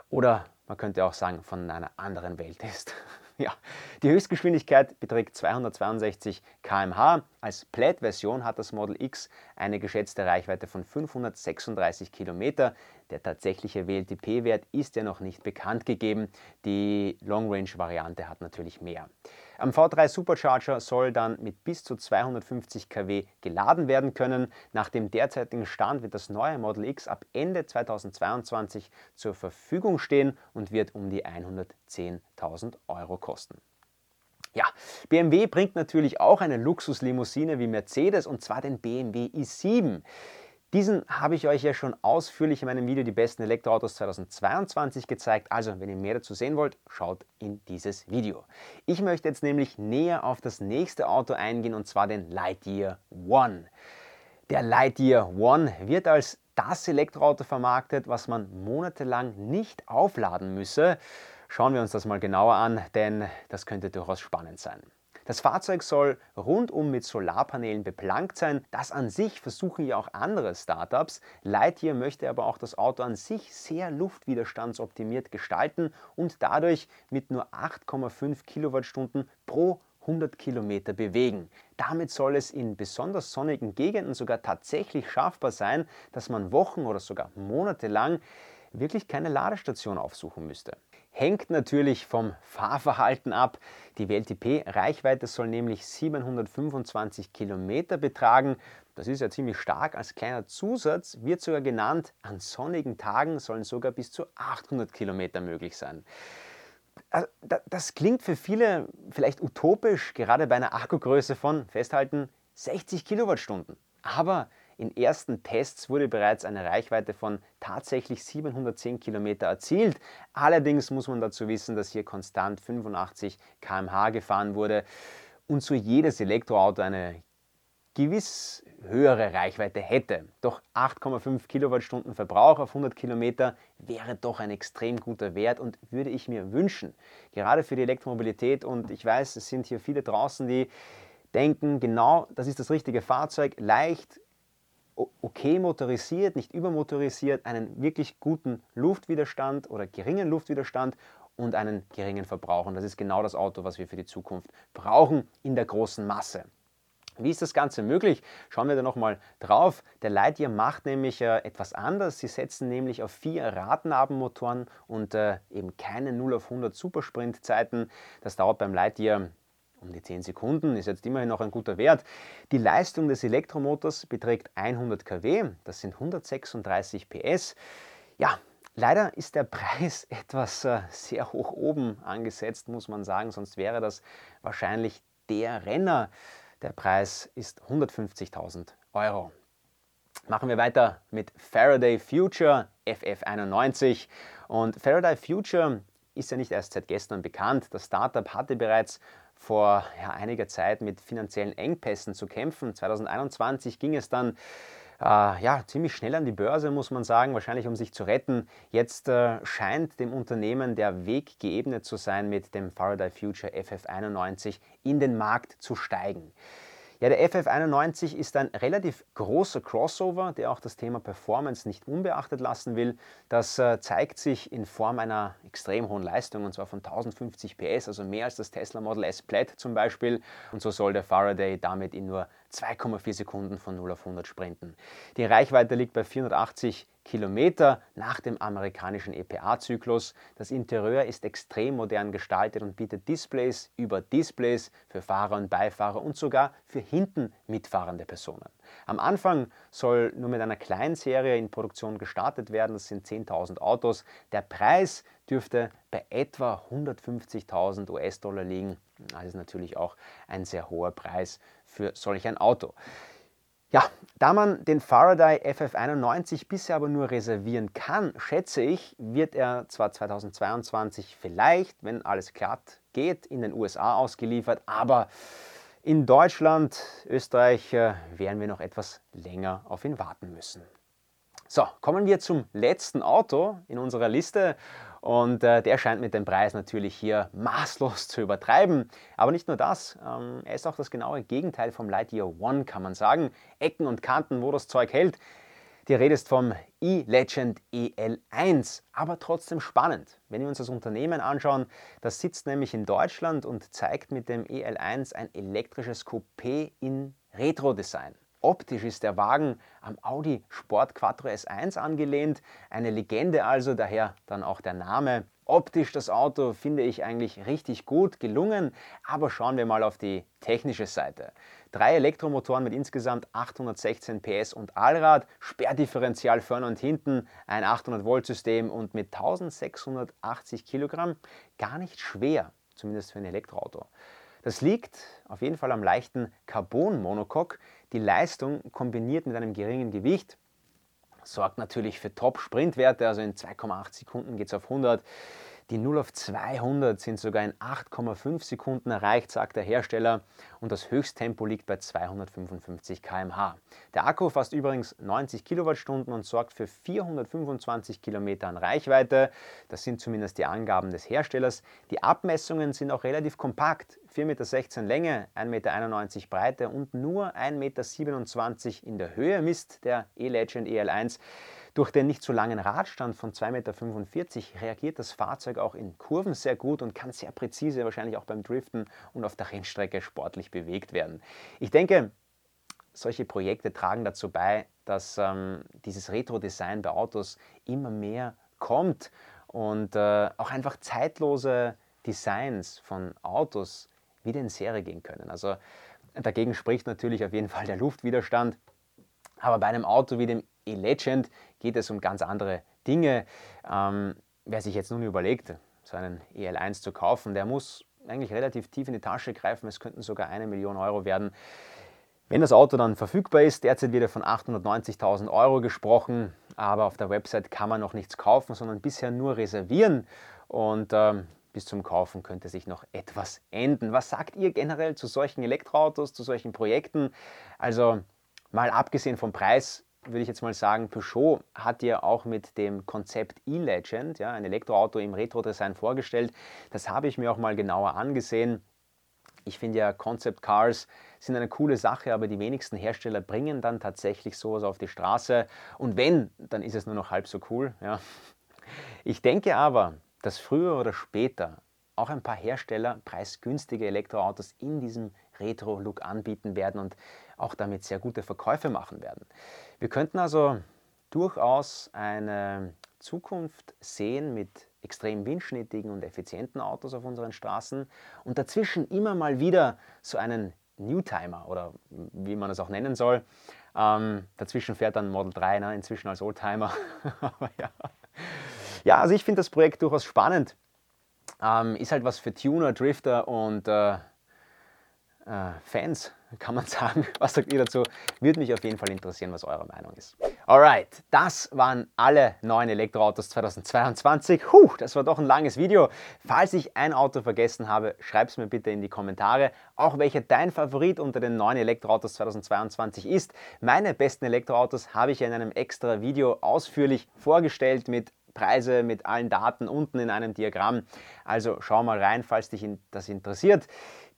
Oder man könnte auch sagen, von einer anderen Welt ist. Ja, die Höchstgeschwindigkeit beträgt 262 km/h. Als Plaid-Version hat das Model X eine geschätzte Reichweite von 536 km. Der tatsächliche WLTP-Wert ist ja noch nicht bekannt gegeben. Die Long-Range-Variante hat natürlich mehr. Am V3 Supercharger soll dann mit bis zu 250 kW geladen werden können. Nach dem derzeitigen Stand wird das neue Model X ab Ende 2022 zur Verfügung stehen und wird um die 110.000 Euro kosten. Ja, BMW bringt natürlich auch eine Luxuslimousine wie Mercedes und zwar den BMW i7. Diesen habe ich euch ja schon ausführlich in meinem Video Die besten Elektroautos 2022 gezeigt. Also, wenn ihr mehr dazu sehen wollt, schaut in dieses Video. Ich möchte jetzt nämlich näher auf das nächste Auto eingehen und zwar den Lightyear One. Der Lightyear One wird als das Elektroauto vermarktet, was man monatelang nicht aufladen müsse. Schauen wir uns das mal genauer an, denn das könnte durchaus spannend sein. Das Fahrzeug soll rundum mit Solarpanelen beplankt sein. Das an sich versuchen ja auch andere Startups. Lightyear möchte aber auch das Auto an sich sehr luftwiderstandsoptimiert gestalten und dadurch mit nur 8,5 Kilowattstunden pro 100 Kilometer bewegen. Damit soll es in besonders sonnigen Gegenden sogar tatsächlich schaffbar sein, dass man Wochen oder sogar Monate lang wirklich keine Ladestation aufsuchen müsste. Hängt natürlich vom Fahrverhalten ab. Die WLTP-Reichweite soll nämlich 725 Kilometer betragen. Das ist ja ziemlich stark. Als kleiner Zusatz wird sogar genannt, an sonnigen Tagen sollen sogar bis zu 800 Kilometer möglich sein. Also, das klingt für viele vielleicht utopisch, gerade bei einer Akkugröße von, festhalten, 60 Kilowattstunden. Aber in ersten Tests wurde bereits eine Reichweite von tatsächlich 710 Kilometer erzielt. Allerdings muss man dazu wissen, dass hier konstant 85 km/h gefahren wurde und so jedes Elektroauto eine gewiss höhere Reichweite hätte. Doch 8,5 Kilowattstunden Verbrauch auf 100 Kilometer wäre doch ein extrem guter Wert und würde ich mir wünschen. Gerade für die Elektromobilität und ich weiß, es sind hier viele draußen, die denken, genau, das ist das richtige Fahrzeug, leicht, okay motorisiert, nicht übermotorisiert, einen wirklich guten Luftwiderstand oder geringen Luftwiderstand und einen geringen Verbrauch. Und das ist genau das Auto, was wir für die Zukunft brauchen in der großen Masse. Wie ist das Ganze möglich? Schauen wir da nochmal drauf. Der Lightyear macht nämlich äh, etwas anders. Sie setzen nämlich auf vier Radnabenmotoren und äh, eben keine 0 auf 100 Supersprintzeiten. Das dauert beim Lightyear um die 10 Sekunden, ist jetzt immerhin noch ein guter Wert. Die Leistung des Elektromotors beträgt 100 kW, das sind 136 PS. Ja, leider ist der Preis etwas äh, sehr hoch oben angesetzt, muss man sagen, sonst wäre das wahrscheinlich der Renner. Der Preis ist 150.000 Euro. Machen wir weiter mit Faraday Future FF91. Und Faraday Future ist ja nicht erst seit gestern bekannt. Das Startup hatte bereits vor ja, einiger Zeit mit finanziellen Engpässen zu kämpfen. 2021 ging es dann äh, ja, ziemlich schnell an die Börse, muss man sagen, wahrscheinlich um sich zu retten. Jetzt äh, scheint dem Unternehmen der Weg geebnet zu sein, mit dem Faraday Future FF91 in den Markt zu steigen. Ja, der FF91 ist ein relativ großer Crossover, der auch das Thema Performance nicht unbeachtet lassen will. Das äh, zeigt sich in Form einer extrem hohen Leistung, und zwar von 1050 PS, also mehr als das Tesla Model S Plaid zum Beispiel. Und so soll der Faraday damit in nur 2,4 Sekunden von 0 auf 100 sprinten. Die Reichweite liegt bei 480 Kilometer nach dem amerikanischen EPA-Zyklus. Das Interieur ist extrem modern gestaltet und bietet Displays über Displays für Fahrer und Beifahrer und sogar für hinten mitfahrende Personen. Am Anfang soll nur mit einer kleinen Serie in Produktion gestartet werden, das sind 10.000 Autos. Der Preis dürfte bei etwa 150.000 US-Dollar liegen. Das ist natürlich auch ein sehr hoher Preis für solch ein Auto. Ja, da man den Faraday FF91 bisher aber nur reservieren kann, schätze ich, wird er zwar 2022 vielleicht, wenn alles glatt geht, in den USA ausgeliefert, aber in Deutschland, Österreich äh, werden wir noch etwas länger auf ihn warten müssen. So, kommen wir zum letzten Auto in unserer Liste. Und äh, der scheint mit dem Preis natürlich hier maßlos zu übertreiben. Aber nicht nur das, ähm, er ist auch das genaue Gegenteil vom Lightyear One, kann man sagen. Ecken und Kanten, wo das Zeug hält. Die Rede ist vom e-Legend EL1, aber trotzdem spannend. Wenn wir uns das Unternehmen anschauen, das sitzt nämlich in Deutschland und zeigt mit dem EL1 ein elektrisches Coupé in Retro-Design. Optisch ist der Wagen am Audi Sport Quattro S1 angelehnt, eine Legende also, daher dann auch der Name. Optisch das Auto finde ich eigentlich richtig gut gelungen, aber schauen wir mal auf die technische Seite. Drei Elektromotoren mit insgesamt 816 PS und Allrad, Sperrdifferential vorne und hinten, ein 800 Volt System und mit 1680 Kilogramm gar nicht schwer, zumindest für ein Elektroauto. Das liegt auf jeden Fall am leichten Carbon-Monocoque. Die Leistung kombiniert mit einem geringen Gewicht sorgt natürlich für Top-Sprintwerte, also in 2,8 Sekunden geht es auf 100. Die 0 auf 200 sind sogar in 8,5 Sekunden erreicht, sagt der Hersteller, und das Höchsttempo liegt bei 255 km/h. Der Akku fasst übrigens 90 Kilowattstunden und sorgt für 425 Kilometer an Reichweite. Das sind zumindest die Angaben des Herstellers. Die Abmessungen sind auch relativ kompakt. 4,16 Meter Länge, 1,91 Meter Breite und nur 1,27 Meter in der Höhe misst der E-Legend EL1. Durch den nicht so langen Radstand von 2,45 Meter reagiert das Fahrzeug auch in Kurven sehr gut und kann sehr präzise, wahrscheinlich auch beim Driften und auf der Rennstrecke sportlich bewegt werden. Ich denke, solche Projekte tragen dazu bei, dass ähm, dieses Retro-Design bei Autos immer mehr kommt und äh, auch einfach zeitlose Designs von Autos wieder in Serie gehen können. Also dagegen spricht natürlich auf jeden Fall der Luftwiderstand. Aber bei einem Auto wie dem E-Legend geht es um ganz andere Dinge. Ähm, wer sich jetzt nun überlegt, so einen EL1 zu kaufen, der muss eigentlich relativ tief in die Tasche greifen. Es könnten sogar eine Million Euro werden. Wenn das Auto dann verfügbar ist, derzeit wieder von 890.000 Euro gesprochen, aber auf der Website kann man noch nichts kaufen, sondern bisher nur reservieren und ähm, bis zum Kaufen könnte sich noch etwas enden. Was sagt ihr generell zu solchen Elektroautos, zu solchen Projekten? Also mal abgesehen vom Preis, würde ich jetzt mal sagen, Peugeot hat ja auch mit dem Konzept E-Legend, ja, ein Elektroauto im Retro-Design vorgestellt. Das habe ich mir auch mal genauer angesehen. Ich finde ja Concept Cars sind eine coole Sache, aber die wenigsten Hersteller bringen dann tatsächlich sowas auf die Straße. Und wenn, dann ist es nur noch halb so cool. Ja. Ich denke aber, dass früher oder später auch ein paar Hersteller preisgünstige Elektroautos in diesem Retro-Look anbieten werden und auch damit sehr gute Verkäufe machen werden. Wir könnten also durchaus eine Zukunft sehen mit extrem windschnittigen und effizienten Autos auf unseren Straßen und dazwischen immer mal wieder so einen Newtimer oder wie man es auch nennen soll. Ähm, dazwischen fährt dann Model 3, ne, inzwischen als Oldtimer. ja. ja, also ich finde das Projekt durchaus spannend. Ähm, ist halt was für Tuner, Drifter und äh, äh, Fans, kann man sagen. Was sagt ihr dazu? Würde mich auf jeden Fall interessieren, was eure Meinung ist. Alright, das waren alle neuen Elektroautos 2022. Puh, das war doch ein langes Video. Falls ich ein Auto vergessen habe, schreib es mir bitte in die Kommentare. Auch welcher dein Favorit unter den neuen Elektroautos 2022 ist. Meine besten Elektroautos habe ich in einem extra Video ausführlich vorgestellt mit Preise mit allen Daten unten in einem Diagramm. Also schau mal rein, falls dich das interessiert.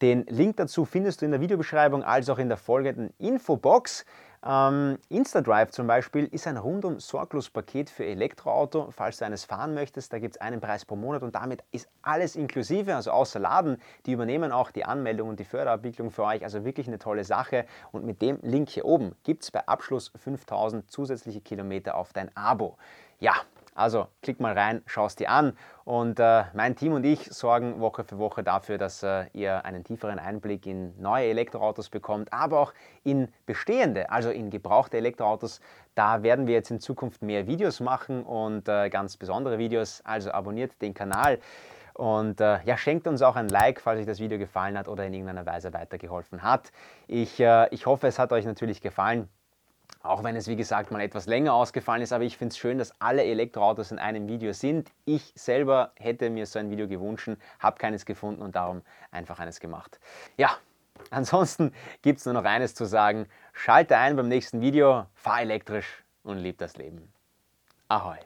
Den Link dazu findest du in der Videobeschreibung als auch in der folgenden Infobox. Ähm, InstaDrive zum Beispiel ist ein rundum sorglos Paket für Elektroauto. Falls du eines fahren möchtest, da gibt es einen Preis pro Monat und damit ist alles inklusive, also außer Laden. Die übernehmen auch die Anmeldung und die Förderabwicklung für euch, also wirklich eine tolle Sache. Und mit dem Link hier oben gibt es bei Abschluss 5000 zusätzliche Kilometer auf dein Abo. Ja, also klick mal rein, schau es dir an und äh, mein Team und ich sorgen Woche für Woche dafür, dass äh, ihr einen tieferen Einblick in neue Elektroautos bekommt, aber auch in bestehende, also in gebrauchte Elektroautos. Da werden wir jetzt in Zukunft mehr Videos machen und äh, ganz besondere Videos. Also abonniert den Kanal. Und äh, ja, schenkt uns auch ein Like, falls euch das Video gefallen hat oder in irgendeiner Weise weitergeholfen hat. Ich, äh, ich hoffe, es hat euch natürlich gefallen. Auch wenn es wie gesagt mal etwas länger ausgefallen ist, aber ich finde es schön, dass alle Elektroautos in einem Video sind. Ich selber hätte mir so ein Video gewünscht, habe keines gefunden und darum einfach eines gemacht. Ja, ansonsten gibt es nur noch eines zu sagen. Schalte ein beim nächsten Video, fahr elektrisch und lieb das Leben. Ahoi!